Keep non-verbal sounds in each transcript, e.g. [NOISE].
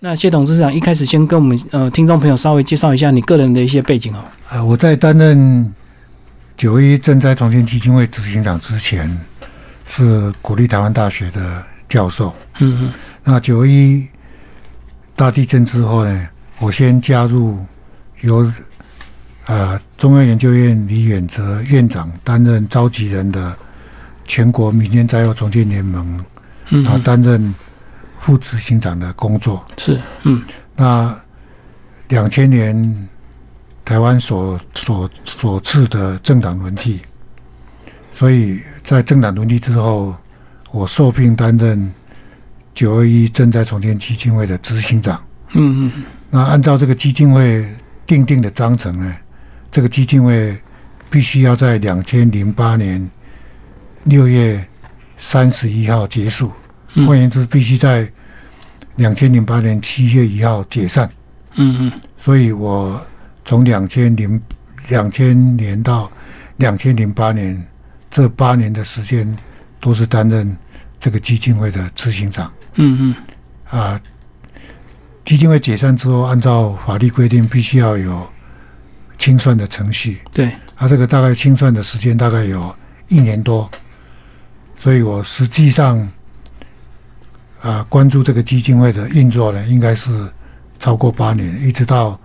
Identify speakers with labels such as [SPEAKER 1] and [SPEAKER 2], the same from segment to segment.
[SPEAKER 1] 那谢董事长一开始先跟我们呃听众朋友稍微介绍一下你个人的一些背景哦。
[SPEAKER 2] 啊，我在担任九一赈灾重建基金会执行长之前，是国立台湾大学的教授。
[SPEAKER 1] 嗯嗯
[SPEAKER 2] 那九一大地震之后呢，我先加入由呃中央研究院李远哲院长担任召集人的全国民间灾后重建联盟，然后担任副执行长的工作。
[SPEAKER 1] 是嗯
[SPEAKER 2] 那两千年台湾所所所赐的政党轮替，所以在政党轮替之后，我受聘担任九二一赈灾重建基金会的执行长。
[SPEAKER 1] 嗯嗯
[SPEAKER 2] 那按照这个基金会定定的章程呢，这个基金会必须要在两千零八年六月三十一号结束，
[SPEAKER 1] 嗯
[SPEAKER 2] 换言之，必须在两千零八年七月一号解散。
[SPEAKER 1] 嗯嗯
[SPEAKER 2] 所以我从两千零两千年到两千零八年这八年的时间，都是担任这个基金会的执行长
[SPEAKER 1] 嗯嗯
[SPEAKER 2] 啊。基金会解散之后，按照法律规定，必须要有清算的程序。
[SPEAKER 1] 对，
[SPEAKER 2] 啊，这个大概清算的时间大概有一年多，所以我实际上啊关注这个基金会的运作呢，应该是超过八年，一直到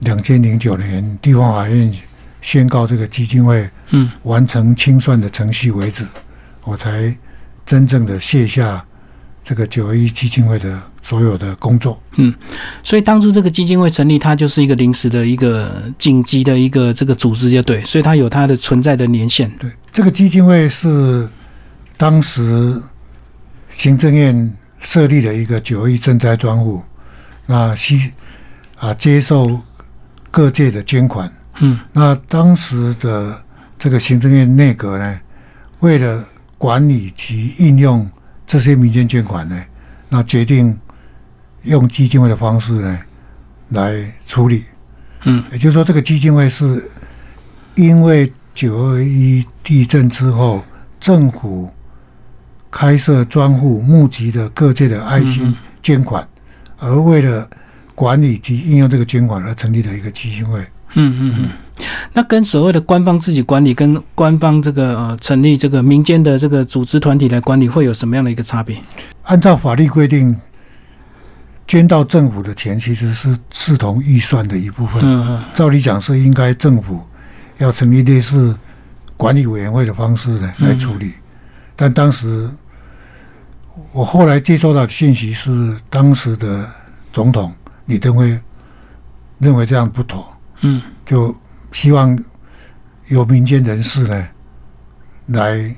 [SPEAKER 2] 两千零九年地方法院宣告这个基金会
[SPEAKER 1] 嗯
[SPEAKER 2] 完成清算的程序为止，我才真正的卸下这个九一基金会的所有的工作。
[SPEAKER 1] 嗯所以当初这个基金会成立，它就是一个临时的一个紧急的一个这个组织，就对，所以它有它的存在的年限。
[SPEAKER 2] 对，这个基金会是当时行政院设立了一个九一赈灾专户，那吸啊接受各界的捐款。
[SPEAKER 1] 嗯
[SPEAKER 2] 那当时的这个行政院内阁呢，为了管理及应用这些民间捐款呢，那决定用基金会的方式呢来处理。
[SPEAKER 1] 嗯
[SPEAKER 2] 也就是说，这个基金会是因为九二一地震之后，政府开设专户，募集的各界的爱心捐款，而为了管理及应用这个捐款而成立的一个基金会。
[SPEAKER 1] 嗯嗯嗯。那跟所谓的官方自己管理，跟官方这个呃成立这个民间的这个组织团体来管理，会有什么样的一个差别？
[SPEAKER 2] 按照法律规定，捐到政府的钱其实是视同预算的一部分。
[SPEAKER 1] 嗯嗯
[SPEAKER 2] 照理讲是应该政府要成立类似管理委员会的方式呢来处理，但当时我后来接收到的信息是，当时的总统李登辉认为这样不妥，
[SPEAKER 1] 嗯。
[SPEAKER 2] 就希望由民间人士呢来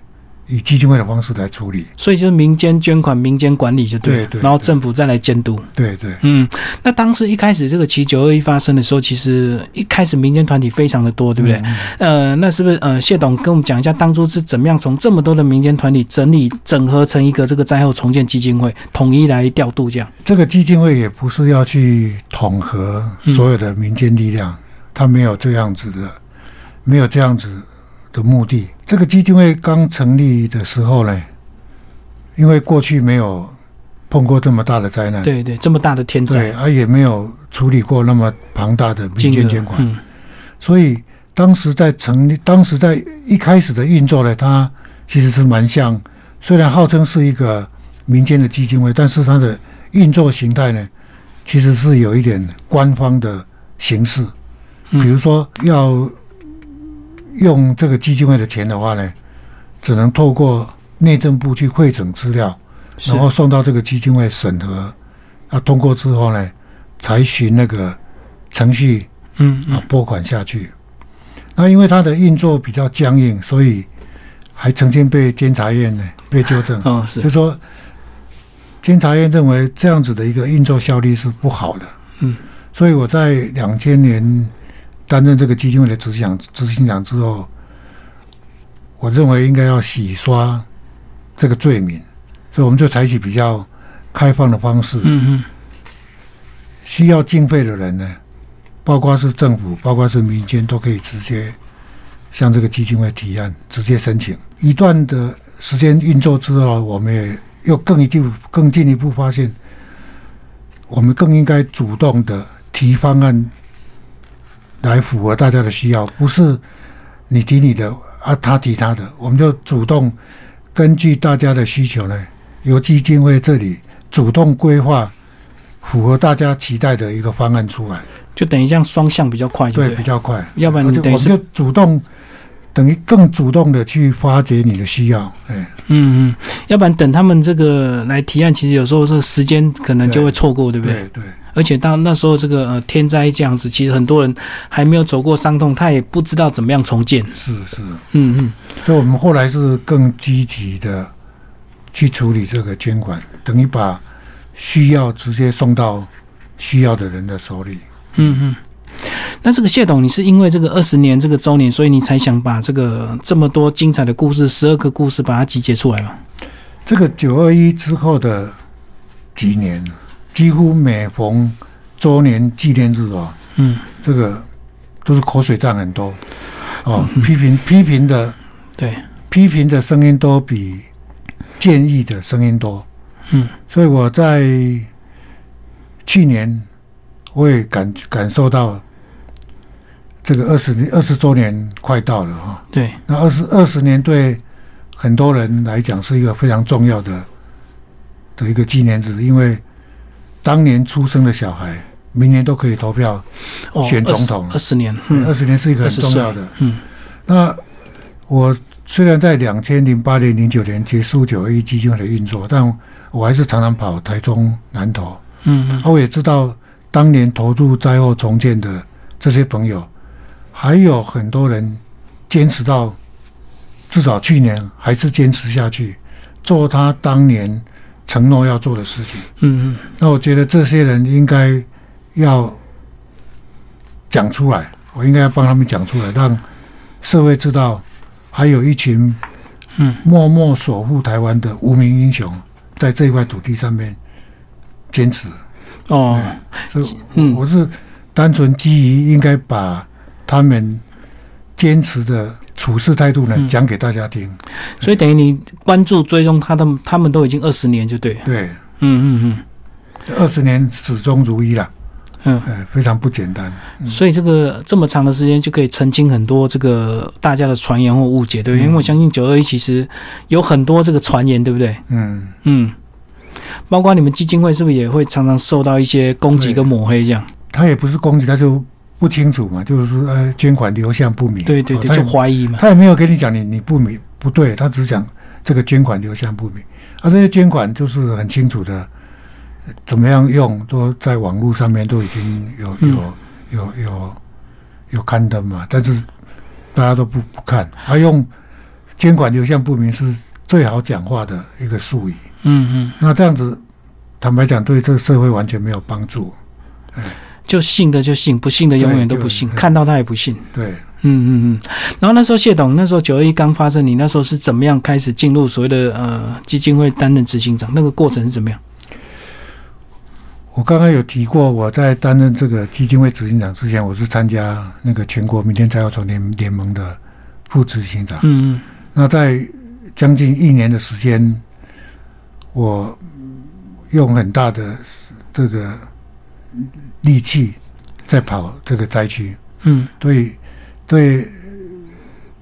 [SPEAKER 2] 以基金会的方式来处理。
[SPEAKER 1] 所以就是民间捐款、民间管理就对了，
[SPEAKER 2] 对对
[SPEAKER 1] 然后政府再来监督。
[SPEAKER 2] 对对，
[SPEAKER 1] 嗯，那当时一开始这个七九二一发生的时候，其实一开始民间团体非常的多，对不对？
[SPEAKER 2] 嗯
[SPEAKER 1] 呃，那是不是呃，谢董跟我们讲一下，当初是怎么样从这么多的民间团体整理整合成一个这个灾后重建基金会，统一来调度这样？
[SPEAKER 2] 这个基金会也不是要去统合所有的民间力量，它没有这样子的，没有这样子的目的。这个基金会刚成立的时候呢，因为过去没有碰过这么大的灾难，
[SPEAKER 1] 对对，这么大的天
[SPEAKER 2] 对，
[SPEAKER 1] 灾，
[SPEAKER 2] 而也没有处理过那么庞大的民间捐款，
[SPEAKER 1] 嗯。
[SPEAKER 2] 所以当时在成立，当时在一开始的运作呢，它其实是蛮像，虽然号称是一个民间的基金会，但是它的运作形态呢，其实是有一点官方的形式。
[SPEAKER 1] 嗯。
[SPEAKER 2] 比如说要用这个基金会的钱的话呢，只能透过内政部去汇整资料，然后送到这个基金会审核，啊通过之后呢，才循那个程序
[SPEAKER 1] 嗯嗯。
[SPEAKER 2] 啊拨款下去。那因为它的运作比较僵硬，所以还曾经被监察院呢被纠正，[LAUGHS]
[SPEAKER 1] 哦
[SPEAKER 2] 就是说监察院认为这样子的一个运作效率是不好的。
[SPEAKER 1] 嗯，
[SPEAKER 2] 所以我在两千年担任这个基金会的执行长执行长之后，我认为应该要洗刷这个罪名，所以我们就采取比较开放的方式，
[SPEAKER 1] 嗯嗯
[SPEAKER 2] 需要经费的人呢，包括是政府，包括是民间，都可以直接向这个基金会提案，直接申请。一段的时间运作之后，我们也又更一步、更进一步发现，我们更应该主动的提方案来符合大家的需要，不是你提你的啊，他提他的，我们就主动根据大家的需求呢，由基金会这里主动规划符合大家期待的一个方案出来，
[SPEAKER 1] 就等于这样双向比较快，就
[SPEAKER 2] 对，
[SPEAKER 1] 对
[SPEAKER 2] 比较快。
[SPEAKER 1] 要不然
[SPEAKER 2] 而
[SPEAKER 1] 你等
[SPEAKER 2] 我们就主动，等于更主动的去发掘你的需要，哎，
[SPEAKER 1] 嗯嗯，要不然等他们这个来提案，其实有时候这时间可能就会错过，对不对？
[SPEAKER 2] 对对
[SPEAKER 1] 而且到那时候这个呃天灾这样子，其实很多人还没有走过伤痛，他也不知道怎么样重建。
[SPEAKER 2] 是是。
[SPEAKER 1] 嗯嗯，
[SPEAKER 2] 所以我们后来是更积极的去处理这个捐款，等于把需要直接送到需要的人的手里。
[SPEAKER 1] 嗯嗯，那这个谢董，你是因为这个二十年这个周年，所以你才想把这个这么多精彩的故事，十二个故事把它集结出来吗？
[SPEAKER 2] 这个九二一之后的几年，几乎每逢周年纪念日哦，
[SPEAKER 1] 嗯，
[SPEAKER 2] 这个都是口水战很多。哦，批评批评的
[SPEAKER 1] 对，
[SPEAKER 2] 批评的声音都比建议的声音多。
[SPEAKER 1] 嗯。
[SPEAKER 2] 所以我在去年我也感感受到这个二十年二十周年快到了哈。
[SPEAKER 1] 对，
[SPEAKER 2] 那二十二十年对很多人来讲是一个非常重要的的一个纪念日，因为当年出生的小孩，明年都可以投票。
[SPEAKER 1] 哦，
[SPEAKER 2] 选总统
[SPEAKER 1] 二十年，嗯，
[SPEAKER 2] 二十年是一个很重要的。
[SPEAKER 1] 嗯
[SPEAKER 2] 那我虽然在两千零八年、零九年结束九二一基金会的运作，但我还是常常跑台中、南投。
[SPEAKER 1] 嗯嗯
[SPEAKER 2] 啊，我也知道当年投入灾后重建的这些朋友，还有很多人坚持到至少去年还是坚持下去，做他当年承诺要做的事情。
[SPEAKER 1] 嗯嗯，
[SPEAKER 2] 那我觉得这些人应该要讲出来，我应该要帮他们讲出来，让社会知道，还有一群
[SPEAKER 1] 嗯
[SPEAKER 2] 默默守护台湾的无名英雄，在这一块土地上面坚持。
[SPEAKER 1] 哦，
[SPEAKER 2] 所以
[SPEAKER 1] 嗯
[SPEAKER 2] 我是单纯基于应该把他们坚持的处事态度呢
[SPEAKER 1] 嗯。
[SPEAKER 2] 讲给大家听。
[SPEAKER 1] 所以等于你关注追踪他的，他们都已经二十年，就对了，
[SPEAKER 2] 对，
[SPEAKER 1] 嗯嗯嗯。
[SPEAKER 2] 二十年始终如一啦，
[SPEAKER 1] 嗯。
[SPEAKER 2] 呃，非常不简单。
[SPEAKER 1] 嗯，所以这个这么长的时间就可以澄清很多这个大家的传言或误解，对不对？
[SPEAKER 2] 嗯。
[SPEAKER 1] 因为我相信九二一其实有很多这个传言，对不对？
[SPEAKER 2] 嗯，
[SPEAKER 1] 嗯，包括你们基金会是不是也会常常受到一些攻击跟抹黑这样？
[SPEAKER 2] 他也不是攻击，他就不清楚嘛，就是说呃捐款流向不明。
[SPEAKER 1] 对对对，就怀疑嘛。
[SPEAKER 2] 他也没有跟你讲你你不明不对，他只讲这个捐款流向不明，啊，这些捐款就是很清楚的，呃怎么样用都在网络上面都已经有
[SPEAKER 1] 嗯。
[SPEAKER 2] 有有有有刊登嘛，但是大家都不不看，他用捐款流向不明是最好讲话的一个术语，
[SPEAKER 1] 嗯嗯，
[SPEAKER 2] 那这样子坦白讲对这个社会完全没有帮助，
[SPEAKER 1] 就信的就信，不信的永远都不信，看到他也不信。
[SPEAKER 2] 对。
[SPEAKER 1] 嗯嗯嗯。然后那时候谢董，那时候九二一刚发生，你那时候是怎么样开始进入所谓的呃基金会担任执行长？那个过程是怎么样？
[SPEAKER 2] 我刚刚有提过，我在担任这个基金会执行长之前，我是参加那个全国民间灾后重联联盟的副执行长。
[SPEAKER 1] 嗯嗯
[SPEAKER 2] 那在将近一年的时间，我用很大的这个力气在跑这个灾区，
[SPEAKER 1] 嗯
[SPEAKER 2] 对对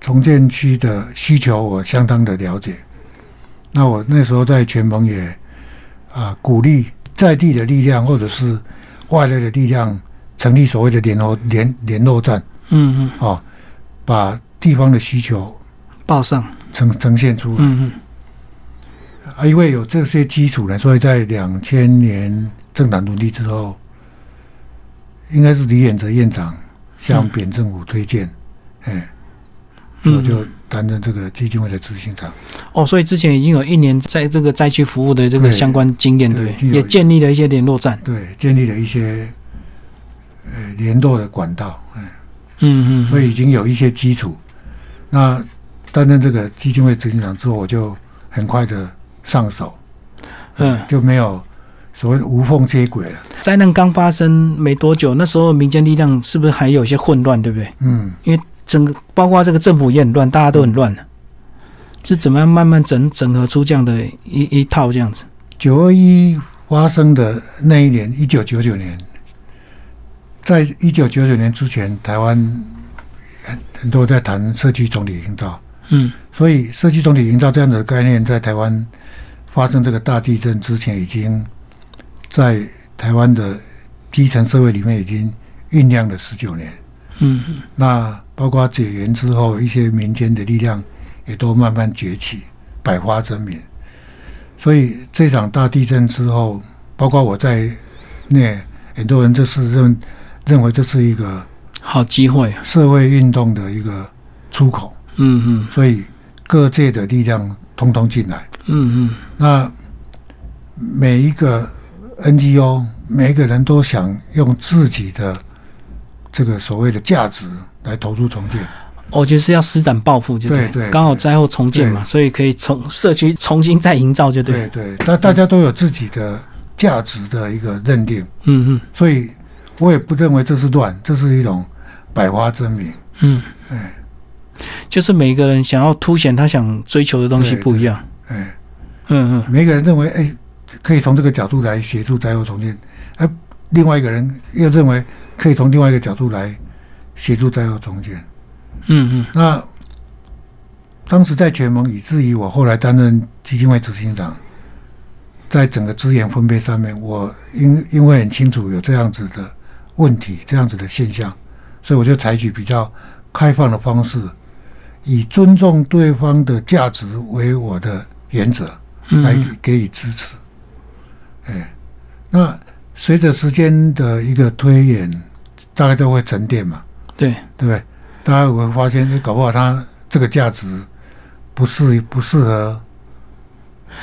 [SPEAKER 2] 重建区的需求我相当的了解。那我那时候在全盟也啊鼓励在地的力量或者是外来的力量，成立所谓的联络联联络站
[SPEAKER 1] 嗯嗯，
[SPEAKER 2] 哦，把地方的需求
[SPEAKER 1] 报上。
[SPEAKER 2] 呈呈现出来。
[SPEAKER 1] 嗯嗯
[SPEAKER 2] 啊，因为有这些基础呢，所以在两千年政党轮替之后，应该是李远哲院长向
[SPEAKER 1] 嗯
[SPEAKER 2] 扁政府推荐，哎、所以我
[SPEAKER 1] 嗯。
[SPEAKER 2] 就担任这个基金会的执行长。
[SPEAKER 1] 哦，所以之前已经有一年在这个灾区服务的这个相关经验，对也建立了一些联络站。
[SPEAKER 2] 对，建立了一些呃联络的管道，哎、
[SPEAKER 1] 嗯嗯，
[SPEAKER 2] 所以已经有一些基础。那担任这个基金会执行长之后，我就很快的上手，
[SPEAKER 1] 嗯，
[SPEAKER 2] 就没有所谓的无缝接轨了。
[SPEAKER 1] 灾难刚发生没多久，那时候民间力量是不是还有一些混乱，对不对？
[SPEAKER 2] 嗯，因为
[SPEAKER 1] 整个包括这个政府也很乱，大家都很乱是怎么样慢慢整整合出这样的一一套这样子？
[SPEAKER 2] 九二一发生的那一年，一九九九年，在一九九九年之前，台湾很很多在谈社区总体营造，
[SPEAKER 1] 嗯
[SPEAKER 2] 所以社区总体营造这样的概念，在台湾发生这个大地震之前，已经在台湾的基层社会里面已经酝酿了十九年。
[SPEAKER 1] 嗯嗯
[SPEAKER 2] 那包括解严之后，一些民间的力量也都慢慢崛起，百花争鸣。所以这场大地震之后，包括我在内，很多人就是认认为这是一个
[SPEAKER 1] 好机会啊，
[SPEAKER 2] 社会运动的一个出口，
[SPEAKER 1] 嗯嗯
[SPEAKER 2] 所以各界的力量通通进来。
[SPEAKER 1] 嗯嗯
[SPEAKER 2] 那每一个 NGO，每个人都想用自己的这个所谓的价值来投入重建。
[SPEAKER 1] 我觉得是要施展抱负，就
[SPEAKER 2] 对对
[SPEAKER 1] 刚好灾后重建嘛，所以可以从社区重新再营造，就对，
[SPEAKER 2] 对对，大大家都有自己的价值的一个认定，
[SPEAKER 1] 嗯嗯。
[SPEAKER 2] 所以我也不认为这是乱，这是一种百花争鸣。
[SPEAKER 1] 嗯，
[SPEAKER 2] 哎。
[SPEAKER 1] 就是每个人想要凸显他想追求的东西不一样，
[SPEAKER 2] 哎，
[SPEAKER 1] 嗯嗯。
[SPEAKER 2] 每个人认为哎，可以从这个角度来协助灾后重建，而另外一个人又认为可以从另外一个角度来协助灾后重建。
[SPEAKER 1] 嗯嗯
[SPEAKER 2] 那当时在全盟，以至于我后来担任基金会执行长，在整个资源分配上面，我因因为很清楚有这样子的问题、这样子的现象，所以我就采取比较开放的方式，以尊重对方的价值为我的原则，来
[SPEAKER 1] 嗯
[SPEAKER 2] 给予支持。哎，那随着时间的一个推演，大概都会沉淀嘛。
[SPEAKER 1] 对，
[SPEAKER 2] 对不对？大家会发现，哎，搞不好它这个价值不适不适合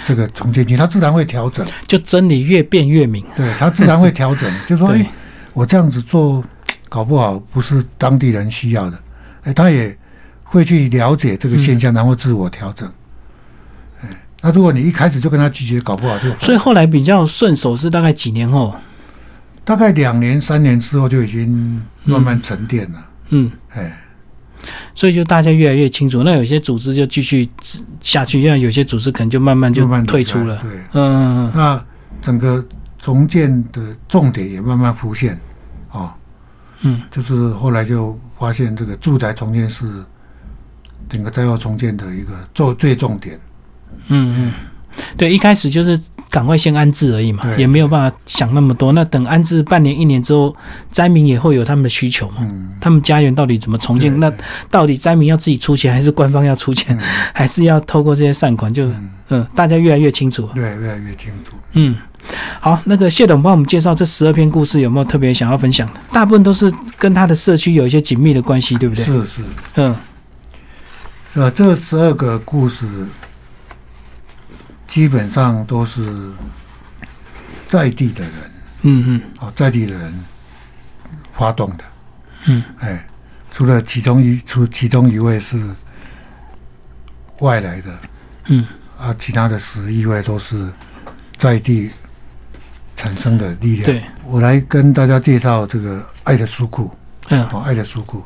[SPEAKER 2] 这个重建区，它自然会调整。
[SPEAKER 1] 就真理越辩越明，
[SPEAKER 2] 对，它自然会调整，[LAUGHS] 就说，
[SPEAKER 1] 对
[SPEAKER 2] 哎，我这样子做，搞不好不是当地人需要的，哎，他也会去了解这个现象，然后自我调整。哎，那如果你一开始就跟他拒绝，搞不好就
[SPEAKER 1] 所以后来比较顺手是大概几年后，
[SPEAKER 2] 大概两年、三年之后就已经慢慢沉淀了。
[SPEAKER 1] 嗯，
[SPEAKER 2] 哎，
[SPEAKER 1] 所以就大家越来越清楚，那有些组织就继续下去，因为有些组织可能就慢慢就
[SPEAKER 2] 慢慢
[SPEAKER 1] 退出了，
[SPEAKER 2] 对。
[SPEAKER 1] 嗯嗯。
[SPEAKER 2] 那整个重建的重点也慢慢浮现，哦，
[SPEAKER 1] 嗯。
[SPEAKER 2] 就是后来就发现这个住宅重建是整个灾后重建的一个最最重点。
[SPEAKER 1] 嗯嗯，对，一开始就是赶快先安置而已嘛，也没有办法想那么多。那等安置半年、一年之后，灾民也会有他们的需求嘛。
[SPEAKER 2] 嗯，
[SPEAKER 1] 他们家园到底怎么重建？那到底灾民要自己出钱，还是官方要出钱，
[SPEAKER 2] 嗯
[SPEAKER 1] 还是要透过这些善款？就
[SPEAKER 2] 嗯
[SPEAKER 1] 嗯，大家越来越清楚。
[SPEAKER 2] 对，越来越清楚。
[SPEAKER 1] 嗯，好，那个谢董帮我们介绍这十二篇故事，有没有特别想要分享的？大部分都是跟他的社区有一些紧密的关系，对不对？
[SPEAKER 2] 是是，
[SPEAKER 1] 嗯
[SPEAKER 2] 呃，这十二个故事基本上都是在地的人
[SPEAKER 1] 嗯嗯
[SPEAKER 2] 哦，在地的人发动的。
[SPEAKER 1] 嗯，
[SPEAKER 2] 哎，除了其中一除其中一位是外来的，
[SPEAKER 1] 嗯
[SPEAKER 2] 啊，其他的十一位都是在地产生的力量。
[SPEAKER 1] 对，
[SPEAKER 2] 我来跟大家介绍这个爱的书库。
[SPEAKER 1] 嗯
[SPEAKER 2] 哦，爱的书库。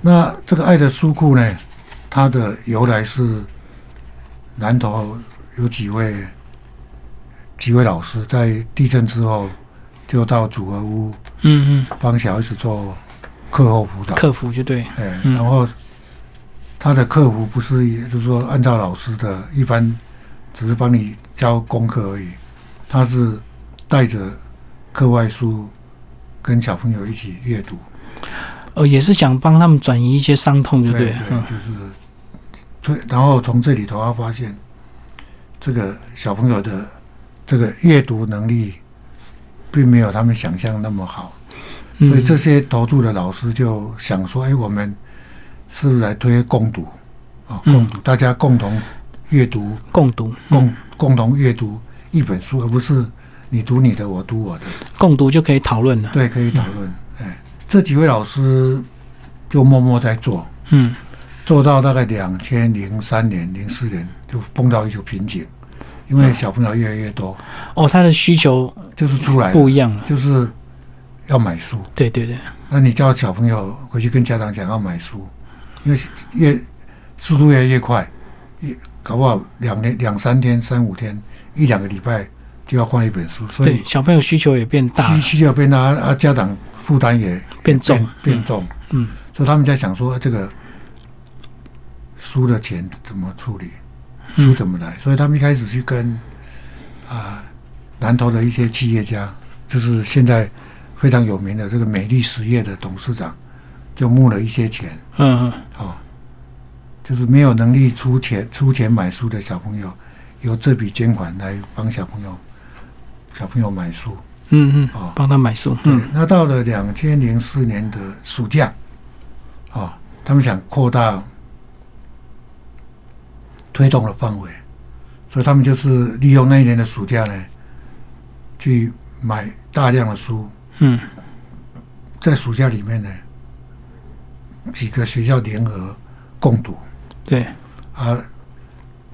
[SPEAKER 2] 那这个爱的书库呢，它的由来是南投有几位几位老师在地震之后，就到组合屋
[SPEAKER 1] 嗯嗯。
[SPEAKER 2] 帮小孩子做课后辅导。
[SPEAKER 1] 嗯，。客服就对，
[SPEAKER 2] 哎，
[SPEAKER 1] 嗯。
[SPEAKER 2] 然后他的客服不是，也就是说按照老师的一般，只是帮你教功课而已，他是带着课外书跟小朋友一起阅读。
[SPEAKER 1] 哦，也是想帮他们转移一些伤痛，就对了，嗯
[SPEAKER 2] 就是，所以然后从这里头他发现，这个小朋友的这个阅读能力，并没有他们想象那么好。
[SPEAKER 1] 嗯，
[SPEAKER 2] 所以这些投注的老师就想说：“哎，我们是不是来推共读啊？
[SPEAKER 1] 嗯
[SPEAKER 2] 共读，大家共同阅读，
[SPEAKER 1] 共读，
[SPEAKER 2] 共共同阅读一本书，而不是你读你的，我读我的。
[SPEAKER 1] 共读就可以讨论了，
[SPEAKER 2] 对，可以讨论。哎，这几位老师就默默在做，
[SPEAKER 1] 嗯
[SPEAKER 2] 做到大概两千零三年、零四年就碰到一个瓶颈，因为小朋友越来越多，
[SPEAKER 1] 哦，他的需求
[SPEAKER 2] 就是出来
[SPEAKER 1] 不一样了，
[SPEAKER 2] 就是要买书。
[SPEAKER 1] 对对对，
[SPEAKER 2] 那你叫小朋友回去跟家长讲要买书，因为越速度越来越快，一搞不好两年、两三天、三五天、一两个礼拜就要换一本书，所以，
[SPEAKER 1] 小朋友需求也变大，
[SPEAKER 2] 需需求变大啊，家长负担也
[SPEAKER 1] 变重。
[SPEAKER 2] 变变重，
[SPEAKER 1] 嗯，
[SPEAKER 2] 所以他们在想说这个书的钱怎么处理，
[SPEAKER 1] 嗯
[SPEAKER 2] 书怎么来，所以他们一开始去跟啊南投的一些企业家，就是现在非常有名的这个美丽实业的董事长，就募了一些钱
[SPEAKER 1] 嗯嗯。
[SPEAKER 2] 哦，就是没有能力出钱出钱买书的小朋友，由这笔捐款来帮小朋友小朋友买书。
[SPEAKER 1] 嗯嗯。
[SPEAKER 2] 哦，
[SPEAKER 1] 帮他买书，
[SPEAKER 2] 对
[SPEAKER 1] 嗯，
[SPEAKER 2] 那到了两千零四年的暑假，哦，他们想扩大推动的范围，所以他们就是利用那一年的暑假呢，去买大量的书，
[SPEAKER 1] 嗯。
[SPEAKER 2] 在暑假里面呢，几个学校联合共读。
[SPEAKER 1] 对，
[SPEAKER 2] 啊，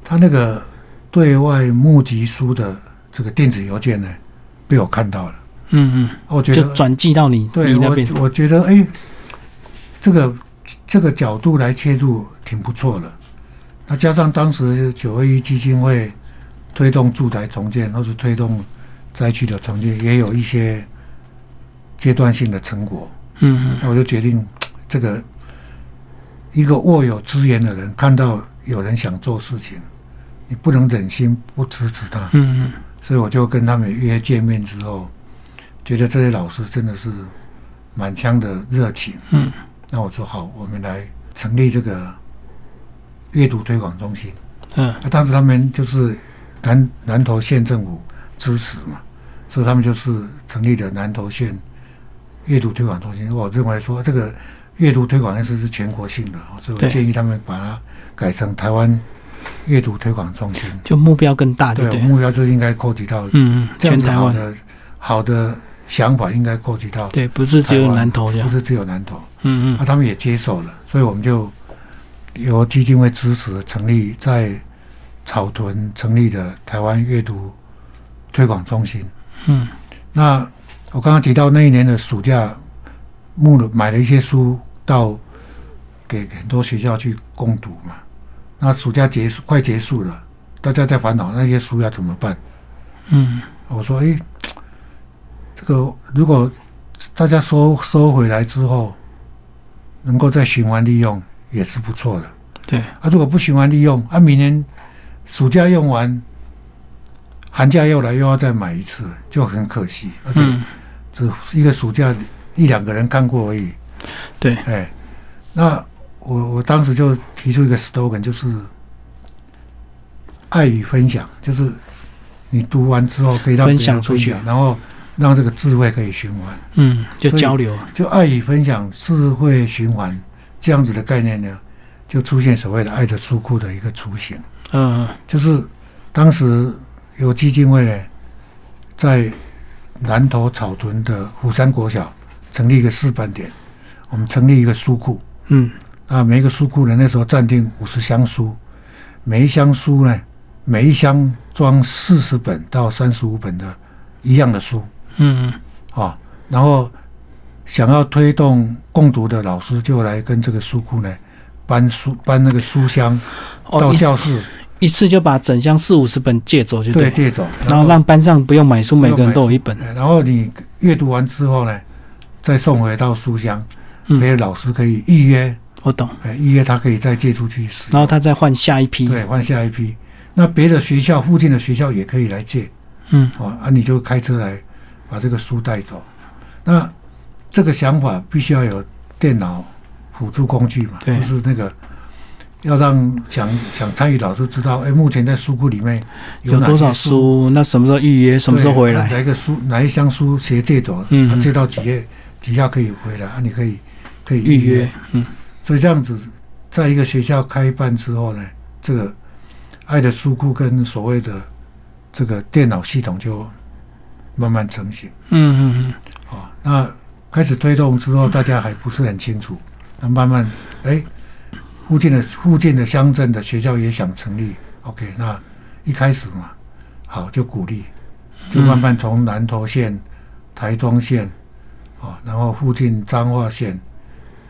[SPEAKER 2] 他那个对外募集书的这个电子邮件呢，被我看到了，
[SPEAKER 1] 嗯嗯，
[SPEAKER 2] 我觉得
[SPEAKER 1] 就转寄到你
[SPEAKER 2] 对
[SPEAKER 1] 你那边，
[SPEAKER 2] 我，我觉得哎，这个这个角度来切入挺不错的。那加上当时九二一基金会推动住宅重建，或是推动灾区的重建，也有一些阶段性的成果。
[SPEAKER 1] 嗯嗯
[SPEAKER 2] 那我就决定，这个一个握有资源的人，看到有人想做事情，你不能忍心不支持他。
[SPEAKER 1] 嗯嗯
[SPEAKER 2] 所以我就跟他们约见面之后，觉得这些老师真的是满腔的热情。
[SPEAKER 1] 嗯
[SPEAKER 2] 那我说好，我们来成立这个阅读推广中心。
[SPEAKER 1] 嗯。
[SPEAKER 2] 啊，当时他们就是南南投县政府支持嘛，所以他们就是成立了南投县阅读推广中心。我认为说这个阅读推广应该是全国性的，哦所以我建议他们把它改成台湾阅读推广中心。
[SPEAKER 1] 就目标更大，对
[SPEAKER 2] 目标就应该扩及到
[SPEAKER 1] 嗯嗯，
[SPEAKER 2] 这样
[SPEAKER 1] 全台湾，
[SPEAKER 2] 子好的好的想法应该扩及到
[SPEAKER 1] 对，不是只有南投这样，
[SPEAKER 2] 不是只有南投，
[SPEAKER 1] 嗯嗯。
[SPEAKER 2] 那他们也接受了，所以我们就由基金会支持成立在草屯成立的台湾阅读推广中心。
[SPEAKER 1] 嗯
[SPEAKER 2] 那我刚刚提到那一年的暑假，募了买了一些书到给很多学校去攻读嘛。那暑假结束快结束了，大家在烦恼那些书要怎么办。
[SPEAKER 1] 嗯
[SPEAKER 2] 我说：“诶，这个如果大家收收回来之后，能够再循环利用，也是不错的。
[SPEAKER 1] 对，
[SPEAKER 2] 啊，如果不循环利用，啊，明年暑假用完，寒假又来又要再买一次，就很可惜。而且
[SPEAKER 1] 嗯。
[SPEAKER 2] 只一个暑假一两个人干过而已。
[SPEAKER 1] 对，
[SPEAKER 2] 哎，那我我当时就提出一个 slogan，就是爱与分享，就是你读完之后可以
[SPEAKER 1] 分享出去。
[SPEAKER 2] 然后让这个智慧可以循环，
[SPEAKER 1] 嗯，就交流，
[SPEAKER 2] 就爱与分享、智慧循环这样子的概念呢，就出现所谓的爱的书库的一个雏形。
[SPEAKER 1] 嗯
[SPEAKER 2] 就是当时有基金会呢，在南投草屯的虎山国小成立一个示范点，我们成立一个书库。
[SPEAKER 1] 嗯
[SPEAKER 2] 啊，每一个书库呢，那时候暂定五十箱书，每一箱书呢，每一箱装四十本到三十五本的一样的书
[SPEAKER 1] 嗯
[SPEAKER 2] 啊。然后想要推动共读的老师就来跟这个书库呢搬书搬那个书箱
[SPEAKER 1] 哦，
[SPEAKER 2] 到教室，
[SPEAKER 1] 一次就把整箱四五十本借走就
[SPEAKER 2] 对，
[SPEAKER 1] 对，
[SPEAKER 2] 借走，
[SPEAKER 1] 然后让班上不用买书，每个人都有一本，
[SPEAKER 2] 哎然后你阅读完之后呢，再送回到书箱，
[SPEAKER 1] 嗯。
[SPEAKER 2] 别的老师可以预约，
[SPEAKER 1] 我懂，
[SPEAKER 2] 哎，预约他可以再借出去使用。
[SPEAKER 1] 然后他再换下一批，
[SPEAKER 2] 对，换下一批。那别的学校附近的学校也可以来借。
[SPEAKER 1] 嗯。
[SPEAKER 2] 哦，啊，你就开车来把这个书带走。那这个想法必须要有电脑辅助工具嘛，
[SPEAKER 1] 对。
[SPEAKER 2] 就是那个要让想想参与老师知道，哎，目前在书库里面哪
[SPEAKER 1] 有多少
[SPEAKER 2] 些书，
[SPEAKER 1] 那什么时候预约，什么时候回
[SPEAKER 2] 对
[SPEAKER 1] 来，
[SPEAKER 2] 哪一个书哪一箱书谁借走，
[SPEAKER 1] 嗯
[SPEAKER 2] 啊借到几页几下可以回来啊，你可以可以
[SPEAKER 1] 预约，嗯。
[SPEAKER 2] 所以这样子，在一个学校开办之后呢，这个爱的书库跟所谓的这个电脑系统就慢慢成型。
[SPEAKER 1] 嗯嗯
[SPEAKER 2] 啊、那开始推动之后，大家还不是很清楚，那慢慢哎，附近的附近的乡镇的学校也想成立，OK，那一开始嘛，好就鼓励，就慢慢从南投县、台中县啊、然后附近彰化县，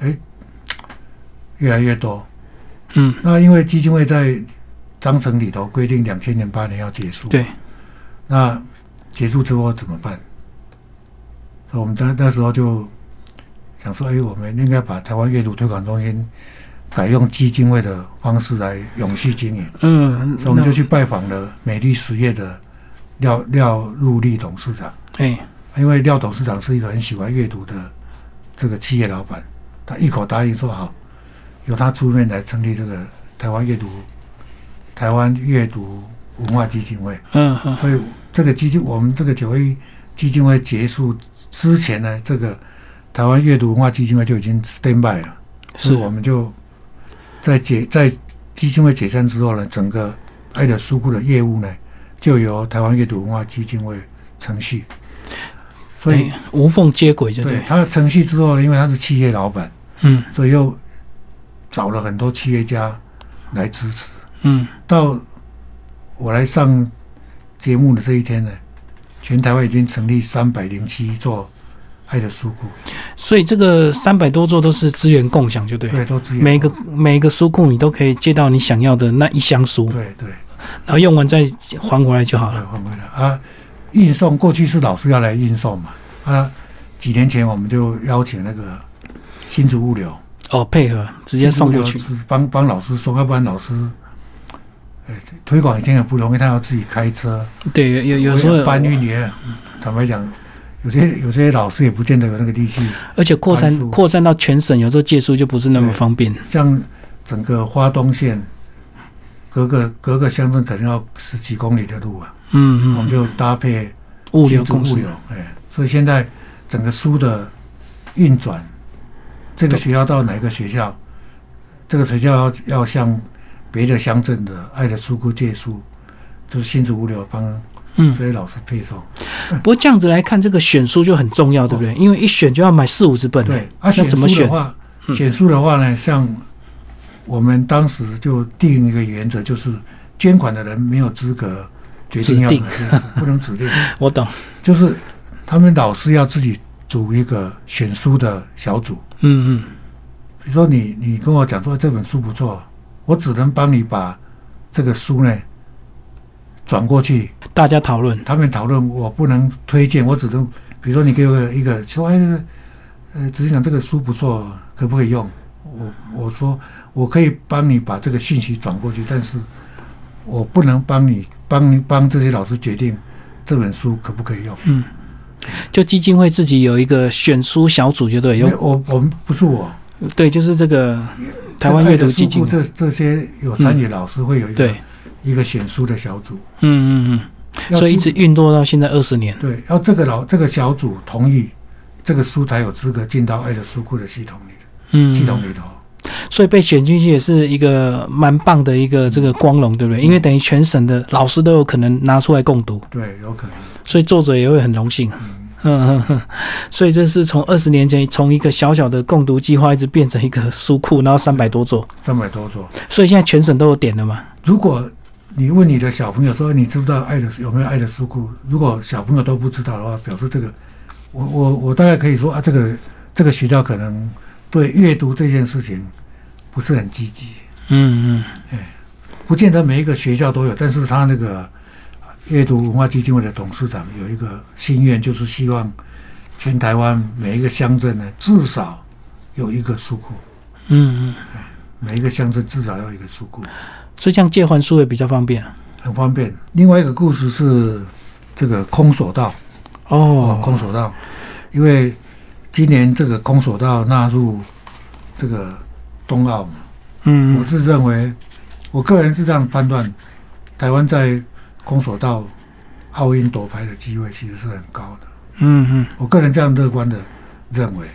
[SPEAKER 2] 哎，越来越多。
[SPEAKER 1] 嗯，
[SPEAKER 2] 那因为基金会在章程里头规定两千零八年要结束，
[SPEAKER 1] 对，
[SPEAKER 2] 那结束之后怎么办？所以我们当那时候就想说，哎，我们应该把台湾阅读推广中心改用基金会的方式来永续经营。
[SPEAKER 1] 嗯，
[SPEAKER 2] 所以我们就去拜访了美丽实业的廖廖入利董事长，
[SPEAKER 1] 哎，
[SPEAKER 2] 因为廖董事长是一个很喜欢阅读的这个企业老板，他一口答应说好，由他出面来成立这个台湾阅读台湾阅读文化基金会。
[SPEAKER 1] 嗯嗯
[SPEAKER 2] 所以这个基金，我们这个九一基金会结束之前呢，这个台湾阅读文化基金会就已经 stand by 了，
[SPEAKER 1] 是
[SPEAKER 2] 所以我们就在解在基金会解散之后呢，整个爱的书库的业务呢，就由台湾阅读文化基金会承续。所以
[SPEAKER 1] 哎无缝接轨，就对，
[SPEAKER 2] 对他承续之后呢，因为他是企业老板，
[SPEAKER 1] 嗯
[SPEAKER 2] 所以又找了很多企业家来支持。
[SPEAKER 1] 嗯，
[SPEAKER 2] 到我来上节目的这一天呢，全台湾已经成立三百零七座爱的书库，
[SPEAKER 1] 所以这个三百多座都是资源共享，就对，
[SPEAKER 2] 对，都资源。
[SPEAKER 1] 每个每个书库你都可以借到你想要的那一箱书，
[SPEAKER 2] 对对
[SPEAKER 1] 然后用完再还回来就好
[SPEAKER 2] 对，
[SPEAKER 1] 了。
[SPEAKER 2] 还回来啊！运送过去是老师要来运送嘛，啊，几年前我们就邀请那个新竹物流
[SPEAKER 1] 哦，配合直接送过去
[SPEAKER 2] 帮帮老师送，要不然老师。哎，推广已经很不容易，他要自己开车，
[SPEAKER 1] 对，有有有时候
[SPEAKER 2] 搬运也，坦白讲，有些有些老师也不见得有那个力气。
[SPEAKER 1] 而且扩散扩散到全省，有时候借书就不是那么方便。
[SPEAKER 2] 像整个花东县，隔个隔个乡镇可能要十几公里的路啊，
[SPEAKER 1] 嗯嗯，
[SPEAKER 2] 我们就搭配
[SPEAKER 1] 物流公司。
[SPEAKER 2] 物流，哎，所以现在整个书的运转，这个学校到哪个学校，这个学校要要向别的乡镇的爱的书库借书，就是新竹物流帮
[SPEAKER 1] 嗯。
[SPEAKER 2] 这些老师配送。
[SPEAKER 1] 不过这样子来看，这个选书就很重要，对不对？因为一选就要买四五十本，
[SPEAKER 2] 对，啊，
[SPEAKER 1] 那
[SPEAKER 2] 选
[SPEAKER 1] 怎么选？
[SPEAKER 2] 书的话，
[SPEAKER 1] 嗯
[SPEAKER 2] 选书的话呢，像我们当时就定一个原则，就是捐款的人没有资格决定要
[SPEAKER 1] 指定
[SPEAKER 2] 哪些书，不能指定，[LAUGHS]
[SPEAKER 1] 我懂，
[SPEAKER 2] 就是他们老师要自己组一个选书的小组。
[SPEAKER 1] 嗯嗯，
[SPEAKER 2] 比如说你你跟我讲说这本书不错，我只能帮你把这个书呢转过去，
[SPEAKER 1] 大家讨论，
[SPEAKER 2] 他们讨论，我不能推荐，我只能比如说你给我一个说，哎，呃，执行长这个书不错，可不可以用？我我说我可以帮你把这个信息转过去，但是我不能帮你帮你帮这些老师决定这本书可不可以用。
[SPEAKER 1] 嗯，就基金会自己有一个选书小组，就对，有。
[SPEAKER 2] 我我们不是我，
[SPEAKER 1] 对，就是这个台湾阅读基金。会，
[SPEAKER 2] 这这这些有参与老师会有一个、
[SPEAKER 1] 对，
[SPEAKER 2] 一个选书的小组，
[SPEAKER 1] 嗯嗯嗯，所以一直运作到现在二十年，
[SPEAKER 2] 对，要这个老这个小组同意，这个书才有资格进到爱的书库的系统里
[SPEAKER 1] 嗯，
[SPEAKER 2] 系统里头。
[SPEAKER 1] 所以被选进去也是一个蛮棒的一个这个光荣，对不对？因为等于全省的老师都有可能拿出来共读，
[SPEAKER 2] 对，有可能。
[SPEAKER 1] 所以作者也会很荣幸。嗯嗯嗯，所以这是从二十年前从一个小小的共读计划，一直变成一个书库，然后三百多座，
[SPEAKER 2] 三百多座。
[SPEAKER 1] 所以现在全省都有点了吗。
[SPEAKER 2] 如果你问你的小朋友说你知不知道爱的有没有爱的书库？如果小朋友都不知道的话，表示这个，我我我大概可以说啊，这个这个学校可能对阅读这件事情不是很积极，
[SPEAKER 1] 嗯嗯，
[SPEAKER 2] 不见得每一个学校都有，但是他那个阅读文化基金会的董事长有一个心愿，就是希望全台湾每一个乡镇呢至少有一个书库，
[SPEAKER 1] 嗯嗯，
[SPEAKER 2] 每一个乡镇至少要有一个书库。
[SPEAKER 1] 所以这样借还书也比较方便。
[SPEAKER 2] 很方便。另外一个故事是这个空手道哦，
[SPEAKER 1] 哦，
[SPEAKER 2] 空手道，因为今年这个空手道纳入这个冬奥嘛，
[SPEAKER 1] 嗯
[SPEAKER 2] 我是认为，我个人是这样判断，台湾在空手道奥运夺牌的机会其实是很高的。
[SPEAKER 1] 嗯嗯，
[SPEAKER 2] 我个人这样乐观的认为，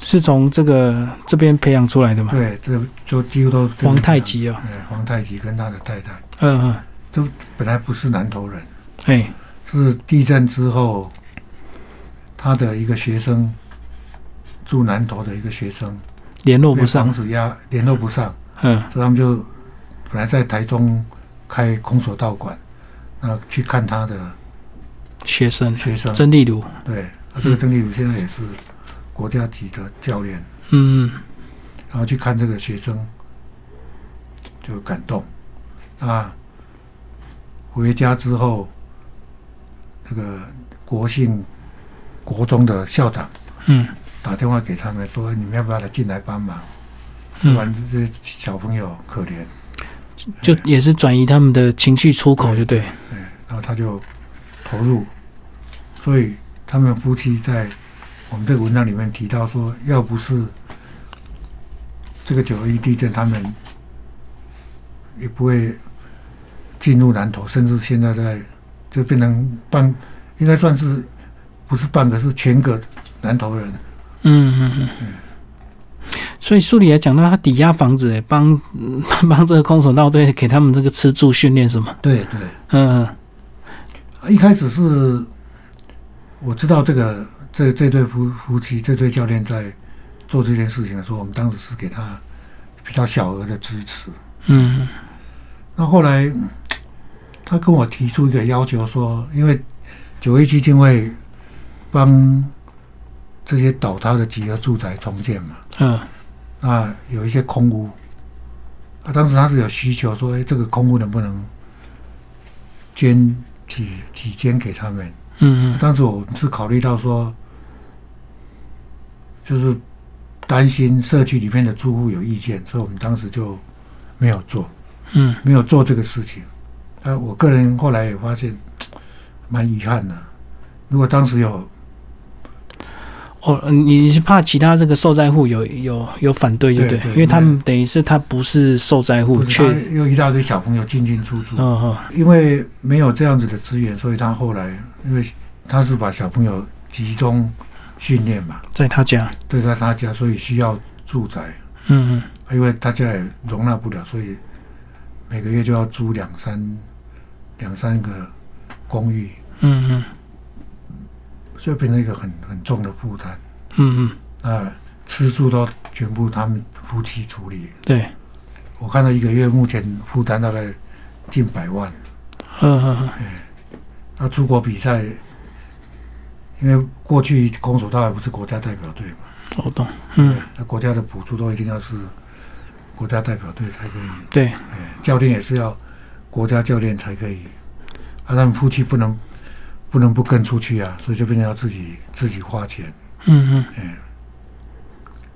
[SPEAKER 1] 是从这个这边培养出来的嘛？
[SPEAKER 2] 对，这就几乎都
[SPEAKER 1] 皇太，极哦，
[SPEAKER 2] 对，皇太极跟他的太太。
[SPEAKER 1] 嗯嗯，都
[SPEAKER 2] 本来不是南投人。
[SPEAKER 1] 嗯，哎，
[SPEAKER 2] 是地震之后，他的一个学生住南投的一个学生被
[SPEAKER 1] 联络不上。
[SPEAKER 2] 房，子压联络不上，
[SPEAKER 1] 嗯。
[SPEAKER 2] 所以他们就本来在台中开空手道馆，那去看他的
[SPEAKER 1] 学生
[SPEAKER 2] 学生，
[SPEAKER 1] 曾丽如，
[SPEAKER 2] 对，啊，这个曾丽如现在也是国家级的教练，
[SPEAKER 1] 嗯
[SPEAKER 2] 然后去看这个学生，就感动，啊，回家之后，那个国信国中的校长
[SPEAKER 1] 嗯。
[SPEAKER 2] 打电话给他们说，你们要不要来进来帮忙？不
[SPEAKER 1] 嗯，
[SPEAKER 2] 然这些小朋友可怜。
[SPEAKER 1] 就也是转移他们的情绪出口，就对。
[SPEAKER 2] 对，然后他就投入，所以他们夫妻在我们这个文章里面提到说，要不是这个九二一地震，他们也不会进入南投，甚至现在在就变成半，应该算是不是半个，是全个南投人。
[SPEAKER 1] 嗯嗯嗯。所以书里也讲到，他抵押房子，哎，帮 [LAUGHS] 嗯帮这个空手道队给他们这个吃住训练什么。
[SPEAKER 2] 对对，
[SPEAKER 1] 嗯
[SPEAKER 2] 一开始是我知道这个这这对夫夫妻这对教练在做这件事情的时候，我们当时是给他比较小额的支持。
[SPEAKER 1] 嗯。
[SPEAKER 2] 那后来嗯他跟我提出一个要求说，因为九一基金会帮这些倒塌的集合住宅重建嘛，
[SPEAKER 1] 嗯
[SPEAKER 2] 那有一些空屋，啊，当时他是有需求说，哎，这个空屋能不能捐几几间给他们？
[SPEAKER 1] 嗯嗯
[SPEAKER 2] 当时我们是考虑到说，就是担心社区里面的住户有意见，所以我们当时就没有做，
[SPEAKER 1] 嗯
[SPEAKER 2] 没有做这个事情。啊，我个人后来也发现蛮遗憾的。如果当时有
[SPEAKER 1] 哦，你是怕其他这个受灾户有有有反对，就对，
[SPEAKER 2] 对？对
[SPEAKER 1] 因为他们等于是他不是受灾户，
[SPEAKER 2] 是
[SPEAKER 1] 却
[SPEAKER 2] 他又一大堆小朋友进进出出，
[SPEAKER 1] 嗯嗯。
[SPEAKER 2] 因为没有这样子的资源，所以他后来因为他是把小朋友集中训练嘛，
[SPEAKER 1] 在他家，
[SPEAKER 2] 对在他家，所以需要住宅。
[SPEAKER 1] 嗯嗯。
[SPEAKER 2] 因为他家也容纳不了，所以每个月就要租两三两三个公寓，
[SPEAKER 1] 嗯嗯
[SPEAKER 2] 所以变成一个很很重的负担。
[SPEAKER 1] 嗯嗯，
[SPEAKER 2] 啊，吃住都全部他们夫妻处理。
[SPEAKER 1] 对，
[SPEAKER 2] 我看到一个月目前负担大概近百万。
[SPEAKER 1] 嗯嗯嗯
[SPEAKER 2] 他出国比赛，因为过去空手道还不是国家代表队嘛，
[SPEAKER 1] 我懂，嗯
[SPEAKER 2] 那国家的补助都一定要是国家代表队才可以。
[SPEAKER 1] 对，
[SPEAKER 2] 哎，教练也是要国家教练才可以，啊，他们夫妻不能不能不跟出去啊，所以就变成要自己自己花钱，
[SPEAKER 1] 嗯嗯。
[SPEAKER 2] 哎，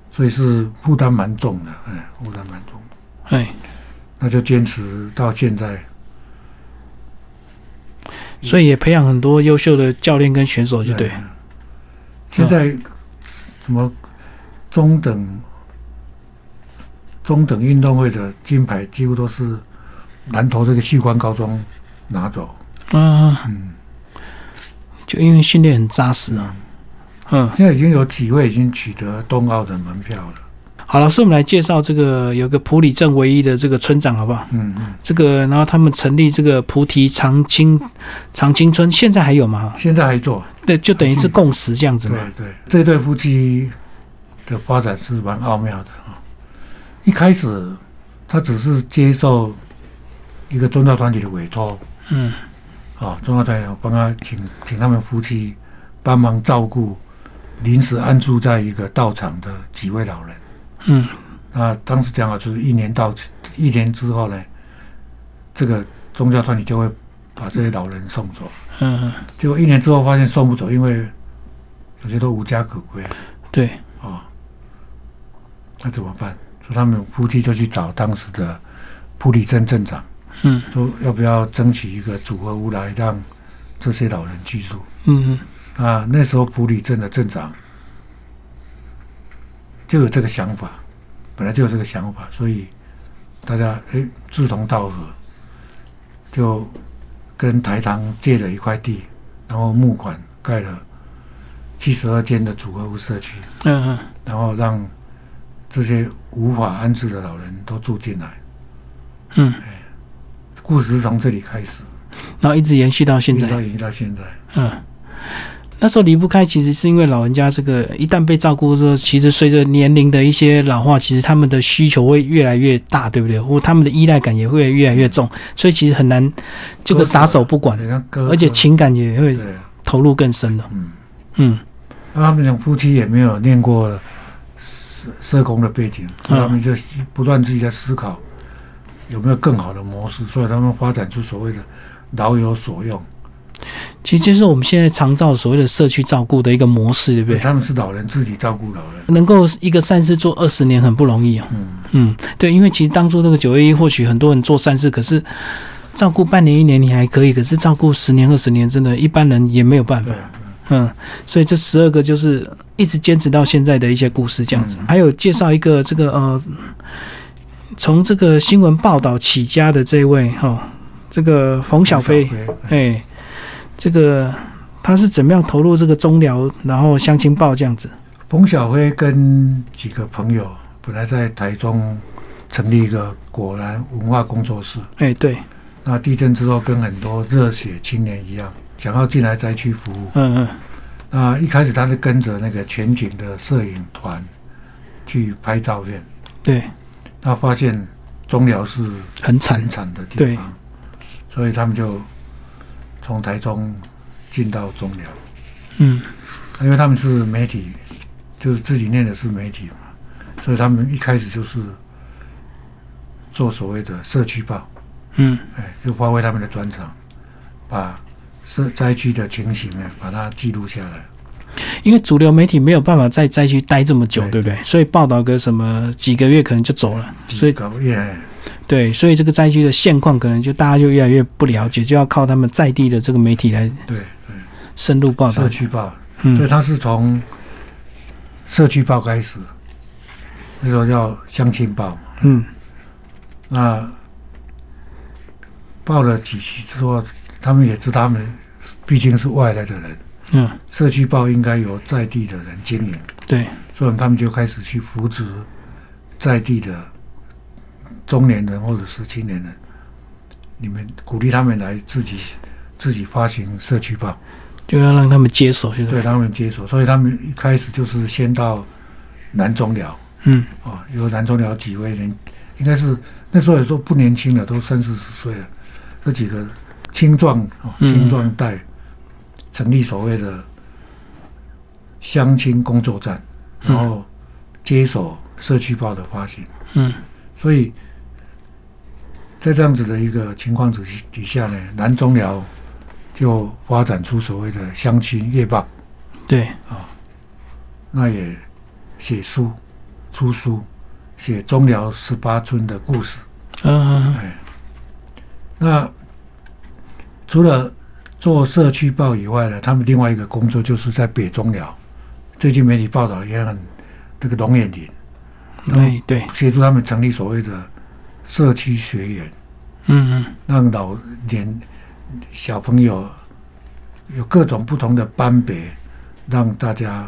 [SPEAKER 2] 所以是负担蛮重的，哎，负担蛮重的，
[SPEAKER 1] 哎，
[SPEAKER 2] 那就坚持到现在，
[SPEAKER 1] 所以也培养很多优秀的教练跟选手，就对，
[SPEAKER 2] 嗯。现在什么中等中等运动会的金牌几乎都是南投这个旭光高中拿走，
[SPEAKER 1] 嗯，嗯
[SPEAKER 2] 嗯。
[SPEAKER 1] 就因为训练很扎实啊，嗯。
[SPEAKER 2] 现在已经有几位已经取得冬奥的门票了。
[SPEAKER 1] 好，老师，我们来介绍这个有个普里镇唯一的这个村长，好不好？
[SPEAKER 2] 嗯嗯，
[SPEAKER 1] 这个，然后他们成立这个菩提长青长青村，现在还有吗？
[SPEAKER 2] 现在还做。
[SPEAKER 1] 对，就等于是共识这样子
[SPEAKER 2] 对。对，这对夫妻的发展是蛮奥妙的啊。一开始他只是接受一个宗教团体的委托
[SPEAKER 1] 嗯
[SPEAKER 2] 啊，宗教团体帮他请请他们夫妻帮忙照顾临时安住在一个道场的几位老人。
[SPEAKER 1] 嗯
[SPEAKER 2] 那当时讲好就是一年到一年之后呢，这个宗教团体就会把这些老人送走。
[SPEAKER 1] 嗯嗯，
[SPEAKER 2] 结果一年之后发现送不走，因为有些都无家可归
[SPEAKER 1] 对，
[SPEAKER 2] 啊、那怎么办？所以他们夫妻就去找当时的普里镇镇长，
[SPEAKER 1] 嗯
[SPEAKER 2] 说要不要争取一个组合屋来让这些老人居住。
[SPEAKER 1] 嗯嗯
[SPEAKER 2] 啊，那时候普里镇的镇长就有这个想法，本来就有这个想法，所以大家哎志同道合，就跟台糖借了一块地，然后募款盖了七十二间的组合屋社区，
[SPEAKER 1] 嗯嗯，
[SPEAKER 2] 然后让这些无法安置的老人都住进来。
[SPEAKER 1] 嗯，
[SPEAKER 2] 故事是从这里开始，
[SPEAKER 1] 然后一直延续到现在。
[SPEAKER 2] 一直延续到现在。
[SPEAKER 1] 嗯，那时候离不开，其实是因为老人家这个一旦被照顾之后，其实随着年龄的一些老化，其实他们的需求会越来越大，对不对？或他们的依赖感也会越来越重，所以其实很难这个撒手不管，而且情感也会，投入更深了。
[SPEAKER 2] 嗯。
[SPEAKER 1] 嗯
[SPEAKER 2] 那他们两夫妻也没有念过社社工的背景，所以他们就不断自己在思考有没有更好的模式，所以他们发展出所谓的老有所用。
[SPEAKER 1] 其实就是我们现在常照所谓的社区照顾的一个模式，对不对？
[SPEAKER 2] 他们是老人自己照顾老人，
[SPEAKER 1] 能够一个善事做二十年很不容易哦。
[SPEAKER 2] 嗯，
[SPEAKER 1] 嗯，对，因为其实当初那个九月一，或许很多人做善事，可是照顾半年一年你还可以，可是照顾十年二十年，真的一般人也没有办法。，嗯，所以这十二个就是一直坚持到现在的一些故事，这样子。
[SPEAKER 2] 嗯
[SPEAKER 1] 还有介绍一个这个呃，从这个新闻报道起家的这位哈、哦，这个冯小飞，哎，这个他是怎么样投入这个中疗，然后相亲报这样子？
[SPEAKER 2] 冯小飞跟几个朋友本来在台中成立一个果然文化工作室，
[SPEAKER 1] 哎，对，
[SPEAKER 2] 那地震之后跟很多热血青年一样，想要进来灾区服务。
[SPEAKER 1] 嗯嗯，
[SPEAKER 2] 那一开始他是跟着那个全景的摄影团去拍照片，
[SPEAKER 1] 对，
[SPEAKER 2] 他发现中寮是
[SPEAKER 1] 很惨。
[SPEAKER 2] 很，惨的地方，所以他们就从台中进到中寮，
[SPEAKER 1] 嗯。
[SPEAKER 2] 因为他们是媒体，就是自己念的是媒体嘛，所以他们一开始就是做所谓的社区报，
[SPEAKER 1] 嗯，
[SPEAKER 2] 哎，就发挥他们的专长，把社灾区的情形呢，把它记录下来。
[SPEAKER 1] 因为主流媒体没有办法在灾区待这么久，
[SPEAKER 2] 对。
[SPEAKER 1] 对不对？所以报道个什么几个月可能就走了，所以对，所以这个灾区的现况可能就大家就越来越不了解，就要靠他们在地的这个媒体来
[SPEAKER 2] 对对。
[SPEAKER 1] 深入报，道。
[SPEAKER 2] 社。区报，所以
[SPEAKER 1] 嗯
[SPEAKER 2] 他是从社区报开始，那时候叫乡亲报嘛。
[SPEAKER 1] 嗯。
[SPEAKER 2] 那报了几期之后，他们也知道他们毕竟是外来的人，
[SPEAKER 1] 嗯，
[SPEAKER 2] 社区报应该由在地的人经营，
[SPEAKER 1] 对，
[SPEAKER 2] 所以他们就开始去扶植在地的中年人或者是青年人，你们鼓励他们来自己自己发行社区报，
[SPEAKER 1] 就要让他们接手，就是。
[SPEAKER 2] 对他们接手，所以他们一开始就是先到南中寮。
[SPEAKER 1] 嗯。
[SPEAKER 2] 啊，有南中寮几位人，应该是那时候也说不年轻了，都三四十岁了，这几个青壮啊
[SPEAKER 1] 嗯。
[SPEAKER 2] 青壮代成立所谓的相亲工作站，然后接手社区报的发行，
[SPEAKER 1] 嗯。
[SPEAKER 2] 所以在这样子的一个情况之底下呢，南中寮就发展出所谓的相亲夜报。
[SPEAKER 1] 对。
[SPEAKER 2] 啊，那也写书、出书，写中寮十八村的故事。
[SPEAKER 1] 嗯。
[SPEAKER 2] 哎，那除了做社区报以外呢，他们另外一个工作就是在北中寮，最近媒体报道也很这个龙眼林，
[SPEAKER 1] 哎对，
[SPEAKER 2] 协助他们成立所谓的社区学员，
[SPEAKER 1] 嗯嗯。
[SPEAKER 2] 让老年小朋友有各种不同的班别，让大家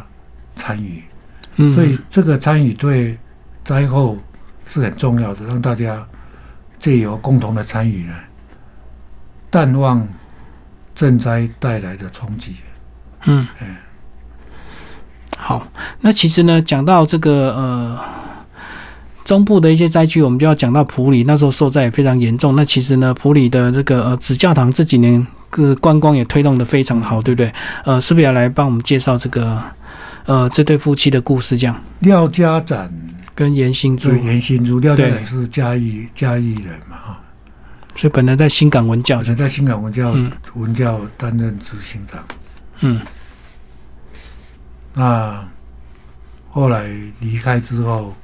[SPEAKER 2] 参与。
[SPEAKER 1] 嗯，
[SPEAKER 2] 所以这个参与对灾后是很重要的，让大家借由共同的参与呢，淡忘赈灾带来的冲击。
[SPEAKER 1] 嗯
[SPEAKER 2] 哎，
[SPEAKER 1] 好，那其实呢，讲到这个呃中部的一些灾区，我们就要讲到普里，那时候受灾也非常严重。那其实呢，普里的这个呃紫教堂这几年个观光也推动的非常好，对不对？呃，是不是要来帮我们介绍这个呃这对夫妻的故事？这样
[SPEAKER 2] 廖家展
[SPEAKER 1] 跟严新珠
[SPEAKER 2] 对，严新竹，廖家展是嘉义嘉义人嘛哈，
[SPEAKER 1] 所以本来在新港文教
[SPEAKER 2] 我，在新港文教、
[SPEAKER 1] 嗯
[SPEAKER 2] 文教担任执行长。
[SPEAKER 1] 嗯
[SPEAKER 2] 那后来离开之后，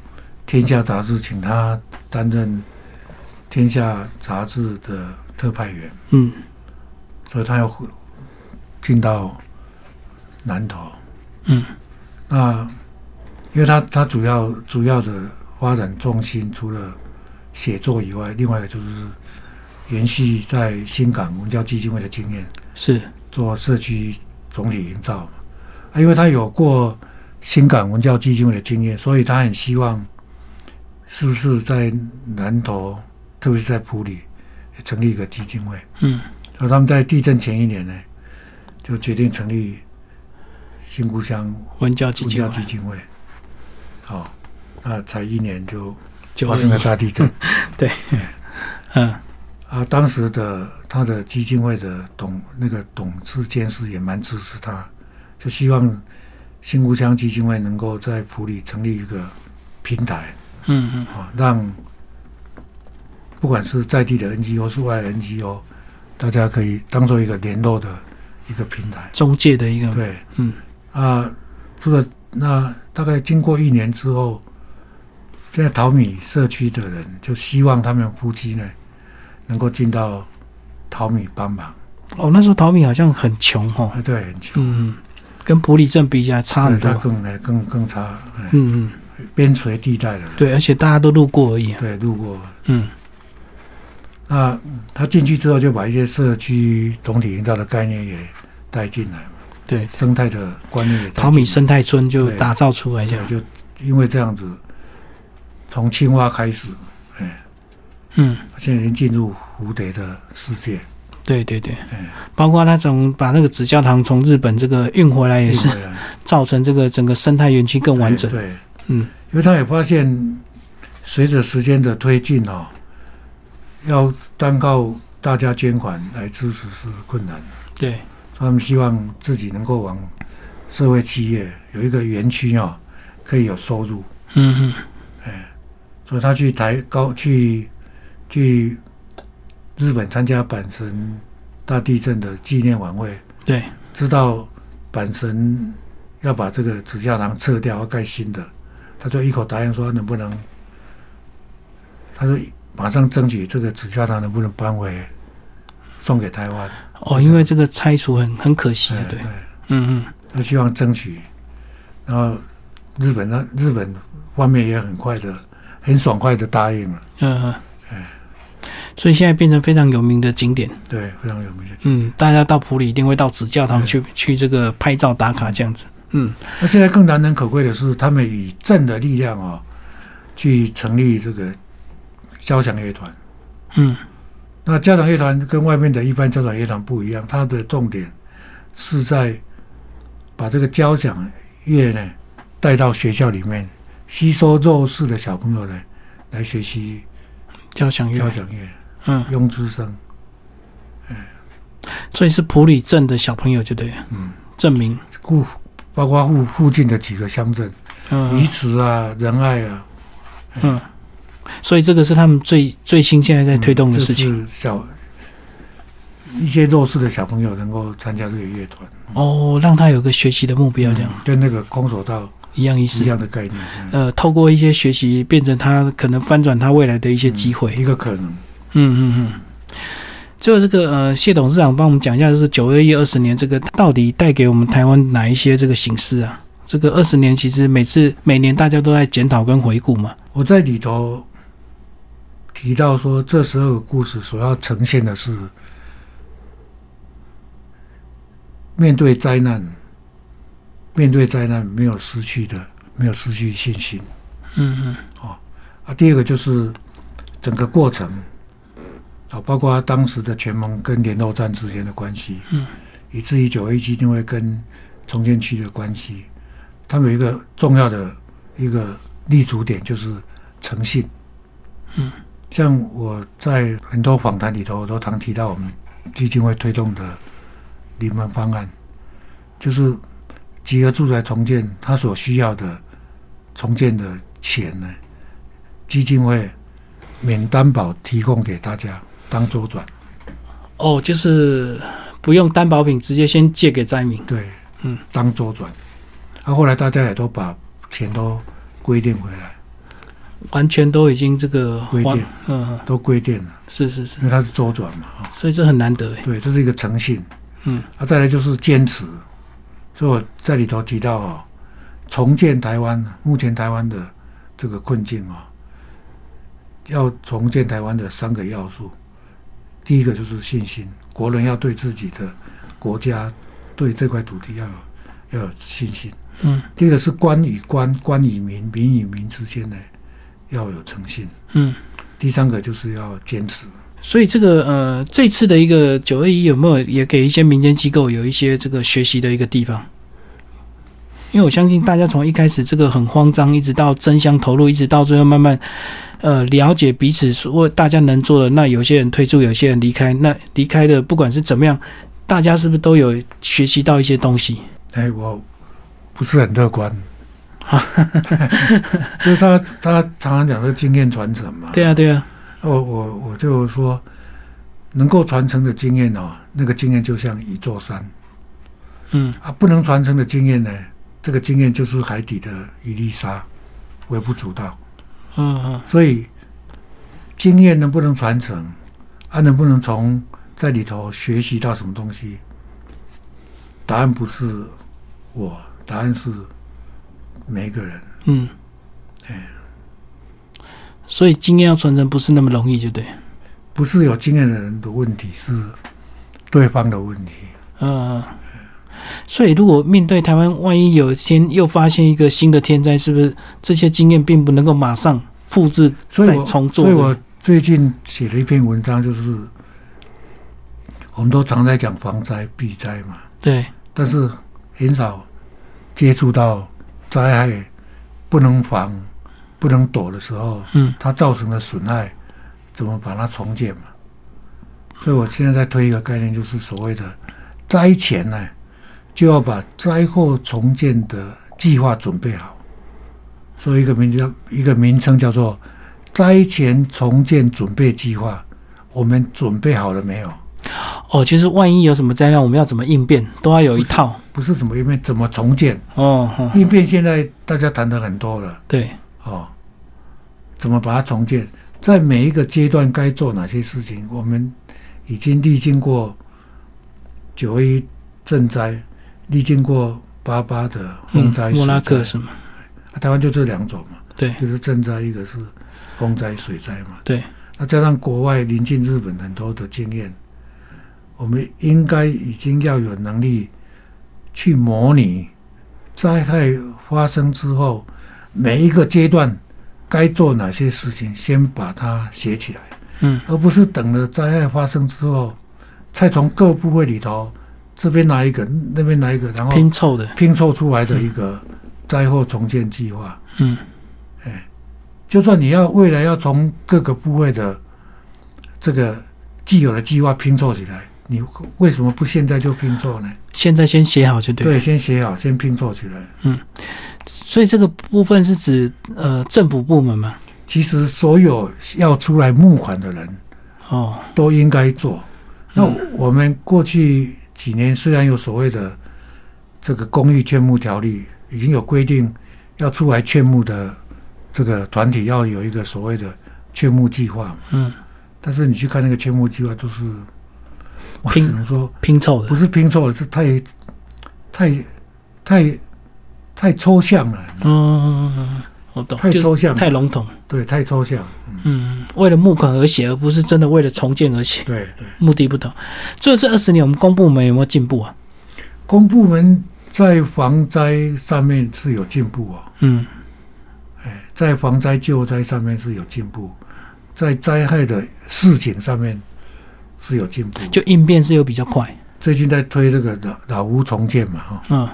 [SPEAKER 2] 天下杂志请他担任天下杂志的特派员。
[SPEAKER 1] 嗯
[SPEAKER 2] 所以他要回进到南投。
[SPEAKER 1] 嗯
[SPEAKER 2] 那因为他他主要主要的发展重心除了写作以外，另外一个就是延续在新港文教基金会的经验，
[SPEAKER 1] 是。
[SPEAKER 2] 做社区总体营造嘛。啊，因为他有过新港文教基金会的经验，所以他很希望是不是在南投，特别是在埔里，成立一个基金会。
[SPEAKER 1] 嗯。
[SPEAKER 2] 所以他们在地震前一年呢，就决定成立新故乡
[SPEAKER 1] 文教基
[SPEAKER 2] 文
[SPEAKER 1] 金会。
[SPEAKER 2] 好、那才一年就发生了，大地震。[LAUGHS] 对。
[SPEAKER 1] 嗯
[SPEAKER 2] 啊！当时的他的基金会的董那个董事监事也蛮支持他，就希望新故乡基金会能够在普里成立一个平台
[SPEAKER 1] 嗯嗯
[SPEAKER 2] 啊，让不管是在地的 NGO 是外的 NGO，大家可以当做一个联络的一个平台。
[SPEAKER 1] 中介的一个，
[SPEAKER 2] 对，
[SPEAKER 1] 嗯
[SPEAKER 2] 啊，除了那大概经过一年之后，现在淘米社区的人就希望他们夫妻呢能够进到淘米帮忙。
[SPEAKER 1] 哦，那时候淘米好像很穷哦，
[SPEAKER 2] 啊，对，很穷，
[SPEAKER 1] 嗯，跟普里镇比起来差很多。
[SPEAKER 2] 更哎更更差，哎
[SPEAKER 1] 嗯嗯，
[SPEAKER 2] 边陲地带的人，
[SPEAKER 1] 对，而且大家都路过而已，
[SPEAKER 2] 对，路过。
[SPEAKER 1] 嗯。
[SPEAKER 2] 那他进去之后，就把一些社区总体营造的概念也带进来，
[SPEAKER 1] 对，
[SPEAKER 2] 生态的观念
[SPEAKER 1] 淘米生态村就打造出来这样，
[SPEAKER 2] 就因为这样子，从青蛙开始，哎，
[SPEAKER 1] 嗯，
[SPEAKER 2] 现在已经进入蝴蝶的世界，
[SPEAKER 1] 对对对，
[SPEAKER 2] 哎，
[SPEAKER 1] 包括他从把那个紫教堂从日本这个运回来，也是造成这个整个生态园区更完整，
[SPEAKER 2] 对，对。
[SPEAKER 1] 嗯。
[SPEAKER 2] 因为他也发现，随着时间的推进哦，要单靠大家捐款来支持是困难的。
[SPEAKER 1] 对，
[SPEAKER 2] 他们希望自己能够往社会企业有一个园区哦，可以有收入，
[SPEAKER 1] 嗯嗯，
[SPEAKER 2] 哎，所以他去台高去去日本参加阪神大地震的纪念晚会，
[SPEAKER 1] 对，
[SPEAKER 2] 知道阪神要把这个紫教堂撤掉，要盖新的，他就一口答应说能不能，他说马上争取这个紫教堂能不能搬回送给台湾。
[SPEAKER 1] 哦，因为这个拆除很很可惜对，嗯嗯，
[SPEAKER 2] 他希望争取，然后日本呢，日本方面也很快的、很爽快的答应了，
[SPEAKER 1] 嗯嗯。
[SPEAKER 2] 哎，
[SPEAKER 1] 所以现在变成非常有名的景点。
[SPEAKER 2] 对，非常有名的。
[SPEAKER 1] 嗯，大家到普里一定会到紫教堂
[SPEAKER 2] 对
[SPEAKER 1] 去去这个拍照打卡这样子。嗯
[SPEAKER 2] 那现在更难能可贵的是，他们以正的力量哦，去成立这个交响乐团。
[SPEAKER 1] 嗯
[SPEAKER 2] 那交响乐团跟外面的一般交响乐团不一样，它的重点是在把这个交响乐呢带到学校里面，吸收弱势的小朋友呢来学习
[SPEAKER 1] 交响乐
[SPEAKER 2] 交，响乐，
[SPEAKER 1] 嗯，
[SPEAKER 2] 庸之声。
[SPEAKER 1] 所以是普里镇的小朋友就对了，
[SPEAKER 2] 嗯，
[SPEAKER 1] 证明，
[SPEAKER 2] 故包括附附近的几个乡镇，
[SPEAKER 1] 嗯。
[SPEAKER 2] 鱼池啊、仁爱啊，
[SPEAKER 1] 嗯，所以这个是他们最最新现在在推动的事情。
[SPEAKER 2] 嗯就是小一些弱势的小朋友能够参加这个乐团，
[SPEAKER 1] 哦，让他有个学习的目标，这样、
[SPEAKER 2] 嗯跟那个空手道
[SPEAKER 1] 一样意思。
[SPEAKER 2] 一。样的概念，嗯。
[SPEAKER 1] 呃，透过一些学习，变成他可能翻转他未来的一些机会。
[SPEAKER 2] 一个可能。
[SPEAKER 1] 嗯嗯嗯。最后这个呃，谢董事长帮我们讲一下，就是九二一二十年这个到底带给我们台湾哪一些这个形式啊？这个二十年其实每次每年大家都在检讨跟回顾嘛。
[SPEAKER 2] 我在里头提到说，这十二个故事所要呈现的是面对灾难，面对灾难没有失去的，没有失去信心
[SPEAKER 1] 嗯嗯
[SPEAKER 2] 啊。第二个就是整个过程啊，包括当时的全盟跟联络站之间的关系，
[SPEAKER 1] 嗯，
[SPEAKER 2] 以至于九 A 基金会跟重建区的关系，他们有一个重要的一个立足点就是诚信。
[SPEAKER 1] 嗯，
[SPEAKER 2] 像我在很多访谈里头，都常提到我们基金会推动的临门方案，就是集合住宅重建，它所需要的重建的钱呢，基金会免担保提供给大家当周转。
[SPEAKER 1] 哦，就是不用担保品，直接先借给灾民。
[SPEAKER 2] 对，
[SPEAKER 1] 嗯，
[SPEAKER 2] 当周转。啊，后来大家也都把钱都规定回来，
[SPEAKER 1] 完全都已经这个还
[SPEAKER 2] 规定，
[SPEAKER 1] 嗯，嗯
[SPEAKER 2] 都规定了，
[SPEAKER 1] 是是是
[SPEAKER 2] 因，为它是周转嘛，啊，
[SPEAKER 1] 所以这很难得哎。
[SPEAKER 2] 对，这是一个诚信。
[SPEAKER 1] 嗯
[SPEAKER 2] 啊，再来就是坚持，所以我在里头提到哦，重建台湾，目前台湾的这个困境啊、要重建台湾的三个要素，第一个就是信心，国人要对自己的国家、对这块土地要有要有信心。
[SPEAKER 1] 嗯
[SPEAKER 2] 第二个是官与官、官与民、民与民之间呢要有诚信。
[SPEAKER 1] 嗯，
[SPEAKER 2] 第三个就是要坚持。
[SPEAKER 1] 所以这个呃，这次的一个九二一有没有也给一些民间机构有一些这个学习的一个地方？因为我相信大家从一开始这个很慌张，一直到争相投入，一直到最后慢慢呃了解彼此所大家能做的。那有些人退出，有些人离开。那离开的不管是怎么样，大家是不是都有学习到一些东西？
[SPEAKER 2] 哎，我不是很乐观。就是他他常常讲这个经验传承嘛。
[SPEAKER 1] 对啊，对啊，
[SPEAKER 2] 我我我就说，能够传承的经验哦，那个经验就像一座山，
[SPEAKER 1] 嗯
[SPEAKER 2] 啊，不能传承的经验呢，这个经验就是海底的一粒沙，微不足道。
[SPEAKER 1] 嗯嗯
[SPEAKER 2] 所以经验能不能传承，啊，能不能从在里头学习到什么东西？答案不是我，答案是每一个人。
[SPEAKER 1] 嗯，哎所以经验要传承不是那么容易，就对。
[SPEAKER 2] 不是有经验的人的问题，是对方的问题。
[SPEAKER 1] 嗯，所以如果面对台湾，万一有一天又发现一个新的天灾，是不是这些经验并不能够马上复制再重做的？
[SPEAKER 2] 所以我最近写了一篇文章，就是我们都常在讲防灾避灾嘛，
[SPEAKER 1] 对，
[SPEAKER 2] 但是很少接触到灾害不能防、不能躲的时候，
[SPEAKER 1] 嗯
[SPEAKER 2] 它造成的损害怎么把它重建嘛？所以我现在在推一个概念，就是所谓的灾前呢，就要把灾后重建的计划准备好。所以一个名字叫一个名称叫做灾前重建准备计划，我们准备好了没有？
[SPEAKER 1] 哦，其实万一有什么灾难，我们要怎么应变，都要有一套。
[SPEAKER 2] 不是怎么应变怎么重建，
[SPEAKER 1] 哦，哦
[SPEAKER 2] 应变现在大家谈的很多了
[SPEAKER 1] 对，
[SPEAKER 2] 哦，怎么把它重建？在每一个阶段该做哪些事情？我们已经历经过九一震灾，历经过八八的
[SPEAKER 1] 嗯
[SPEAKER 2] 风灾、，
[SPEAKER 1] 莫拉克是吗？
[SPEAKER 2] 啊台湾就这两种嘛，
[SPEAKER 1] 对。
[SPEAKER 2] 就是震灾，一个是风灾、水灾嘛。
[SPEAKER 1] 对，
[SPEAKER 2] 那加上国外临近日本很多的经验，我们应该已经要有能力去模拟灾害发生之后每一个阶段该做哪些事情，先把它写起来，
[SPEAKER 1] 嗯。
[SPEAKER 2] 而不是等了灾害发生之后，再从各部位里头这边拿一个，那边拿一个，然后
[SPEAKER 1] 拼凑的。
[SPEAKER 2] 拼凑出来的一个灾后重建计划。
[SPEAKER 1] 嗯
[SPEAKER 2] 就算你要未来要从各个部位的这个既有的计划拼凑起来，你为什么不现在就拼凑呢？
[SPEAKER 1] 现在先写好就对。
[SPEAKER 2] 对，先写好，先拼凑起来。
[SPEAKER 1] 嗯所以这个部分是指呃政府部门嘛？
[SPEAKER 2] 其实所有要出来募款的人
[SPEAKER 1] 哦，
[SPEAKER 2] 都应该做。那我们过去几年虽然有所谓的这个公益劝募条例，已经有规定要出来劝募的这个团体要有一个所谓的劝募计划。
[SPEAKER 1] 嗯，
[SPEAKER 2] 但是你去看那个劝募计划，都是我
[SPEAKER 1] 拼
[SPEAKER 2] 只能说
[SPEAKER 1] 拼凑的
[SPEAKER 2] 不。是拼凑的，这太太太太抽象了，
[SPEAKER 1] 嗯，我懂，
[SPEAKER 2] 太抽象了，
[SPEAKER 1] 太笼统。
[SPEAKER 2] 对，太抽象。
[SPEAKER 1] 嗯，为了募款而写，而不是真的为了重建而写，
[SPEAKER 2] 对对，
[SPEAKER 1] 目的不同。最后这二十年，我们公部门有没有进步啊？
[SPEAKER 2] 公部门在防灾上面是有进步啊，
[SPEAKER 1] 嗯
[SPEAKER 2] 哎，在防灾救灾上面是有进步，在灾害的事情上面是有进步。
[SPEAKER 1] 就应变是有比较快。
[SPEAKER 2] 最近在推这个老老屋重建嘛，哈，
[SPEAKER 1] 嗯，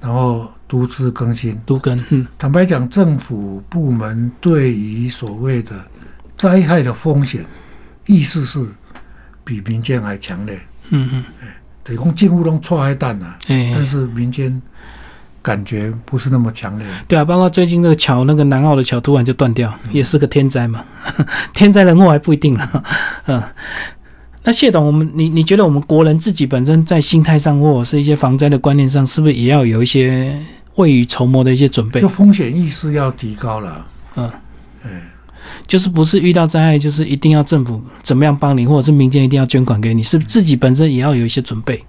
[SPEAKER 2] 然后都市更新。
[SPEAKER 1] 都更嗯
[SPEAKER 2] 坦白讲，政府部门对于所谓的灾害的风险意识是比民间还强烈。
[SPEAKER 1] 嗯嗯，
[SPEAKER 2] 等于讲进屋拢错海蛋呐，
[SPEAKER 1] 哎、
[SPEAKER 2] 但是民间感觉不是那么强烈。
[SPEAKER 1] 对啊，包括最近那个桥，那个南澳的桥突然就断掉，也是个天灾嘛。[LAUGHS] 天灾人祸还不一定了。嗯，[LAUGHS] 那谢董，我们你你觉得我们国人自己本身在心态上，或者是一些防灾的观念上，是不是也要有一些未雨绸缪的一些准备
[SPEAKER 2] 就？风险意识要提高了。
[SPEAKER 1] 嗯，
[SPEAKER 2] 哎，
[SPEAKER 1] 就是不是遇到灾害，就是一定要政府怎么样帮你，或者是民间一定要捐款给你，是不是自己本身也要有一些准备？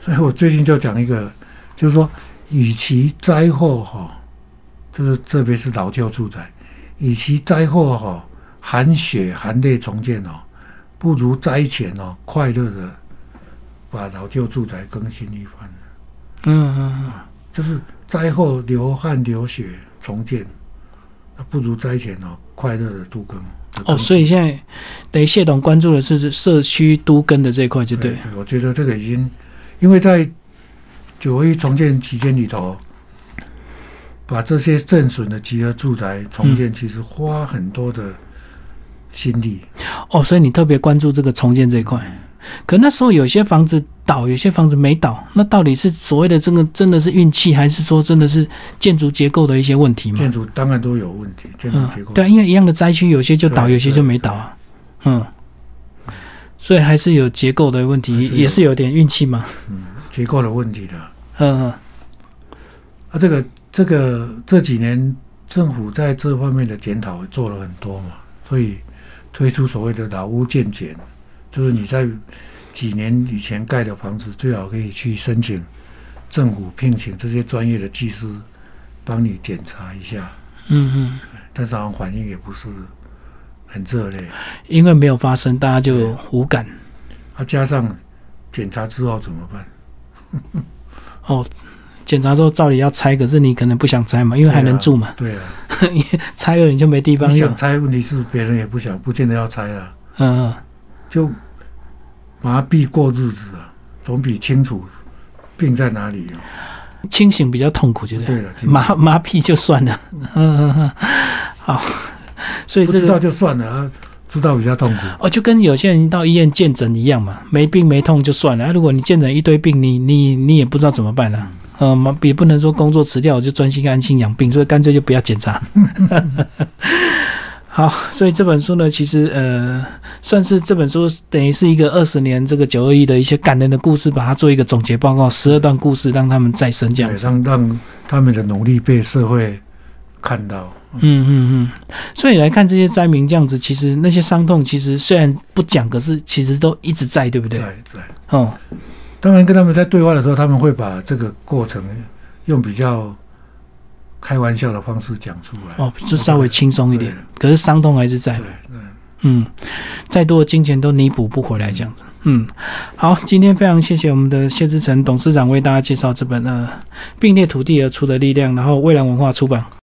[SPEAKER 2] 所以我最近就讲一个，就是说，与其灾后哈，就是特别是老旧住宅，与其灾后哈含血含泪重建哦，不如灾前哦快乐的把老旧住宅更新一番。
[SPEAKER 1] 嗯嗯嗯
[SPEAKER 2] 就是灾后流汗流血重建，那不如灾前哦快乐的度更。
[SPEAKER 1] 哦，所以现在等于谢董关注的是社区都更的这一块，就对
[SPEAKER 2] 对。对，我觉得这个已经，因为在九一重建期间里头，把这些震损的集合住宅重建，其实花很多的心力。
[SPEAKER 1] 哦，所以你特别关注这个重建这一块。可那时候有些房子倒，有些房子没倒，那到底是所谓的这个真的是运气，还是说真的是建筑结构的一些问题
[SPEAKER 2] 建？筑当然都有问题，建筑
[SPEAKER 1] 嗯
[SPEAKER 2] 结构。，
[SPEAKER 1] 对啊，因为一样的灾区，有些就倒，有些就没倒啊。嗯，所以还是有结构的问题，
[SPEAKER 2] 是
[SPEAKER 1] 也是有点运气嘛。
[SPEAKER 2] 结构的问题的。
[SPEAKER 1] 嗯嗯
[SPEAKER 2] 啊，这个这个这几年政府在这方面的检讨做了很多嘛，所以推出所谓的老屋建检，就是你在几年以前盖的房子，最好可以去申请政府聘请这些专业的技师帮你检查一下，
[SPEAKER 1] 嗯嗯，
[SPEAKER 2] 但是好像反应也不是很热烈。
[SPEAKER 1] 因为没有发生，大家就无感。
[SPEAKER 2] 啊，加上检查之后怎么办？[LAUGHS]
[SPEAKER 1] 哦，检查之后照理要拆，可是你可能不想拆嘛，因为还能住嘛。
[SPEAKER 2] 对啊，
[SPEAKER 1] 你 [LAUGHS] 拆了你就没地方用
[SPEAKER 2] 你想。拆，问题是别人也不想，不见得要拆了，
[SPEAKER 1] 嗯嗯，
[SPEAKER 2] 就麻痹过日子啊，总比清楚病在哪里啊。
[SPEAKER 1] 清醒比较痛苦，对不对？
[SPEAKER 2] 对了，
[SPEAKER 1] 麻麻痹就算了。嗯嗯嗯，好，所以
[SPEAKER 2] 不
[SPEAKER 1] 这个
[SPEAKER 2] 知道就算了啊，知道比较痛苦。
[SPEAKER 1] 哦，就跟有些人到医院见诊一样嘛，没病没痛就算了。啊、如果你见诊一堆病，你你你也不知道怎么办呢、啊？呃，嘛也不能说工作辞掉，我就专心安心养病，所以干脆就不要检查。[LAUGHS] 好，所以这本书呢，其实呃，算是这本书等于是一个二十年这个九二一的一些感人的故事，把它做一个总结报告，十二段故事让他们再生这样，子。
[SPEAKER 2] 让让他们的努力被社会看到。
[SPEAKER 1] 嗯嗯嗯，所以来看这些灾民这样子，其实那些伤痛其实虽然不讲，可是其实都一直在，对不对？
[SPEAKER 2] 在在，
[SPEAKER 1] 哦，
[SPEAKER 2] 当然跟他们在对话的时候，他们会把这个过程用比较开玩笑的方式讲出来。
[SPEAKER 1] 哦，就稍微轻松一点，可是伤痛还是在
[SPEAKER 2] 对。对。
[SPEAKER 1] 嗯，再多的金钱都弥补不回来，这样子。嗯，好，今天非常谢谢我们的谢志成董事长为大家介绍这本呃并列土地而出的力量，然后蔚蓝文化出版。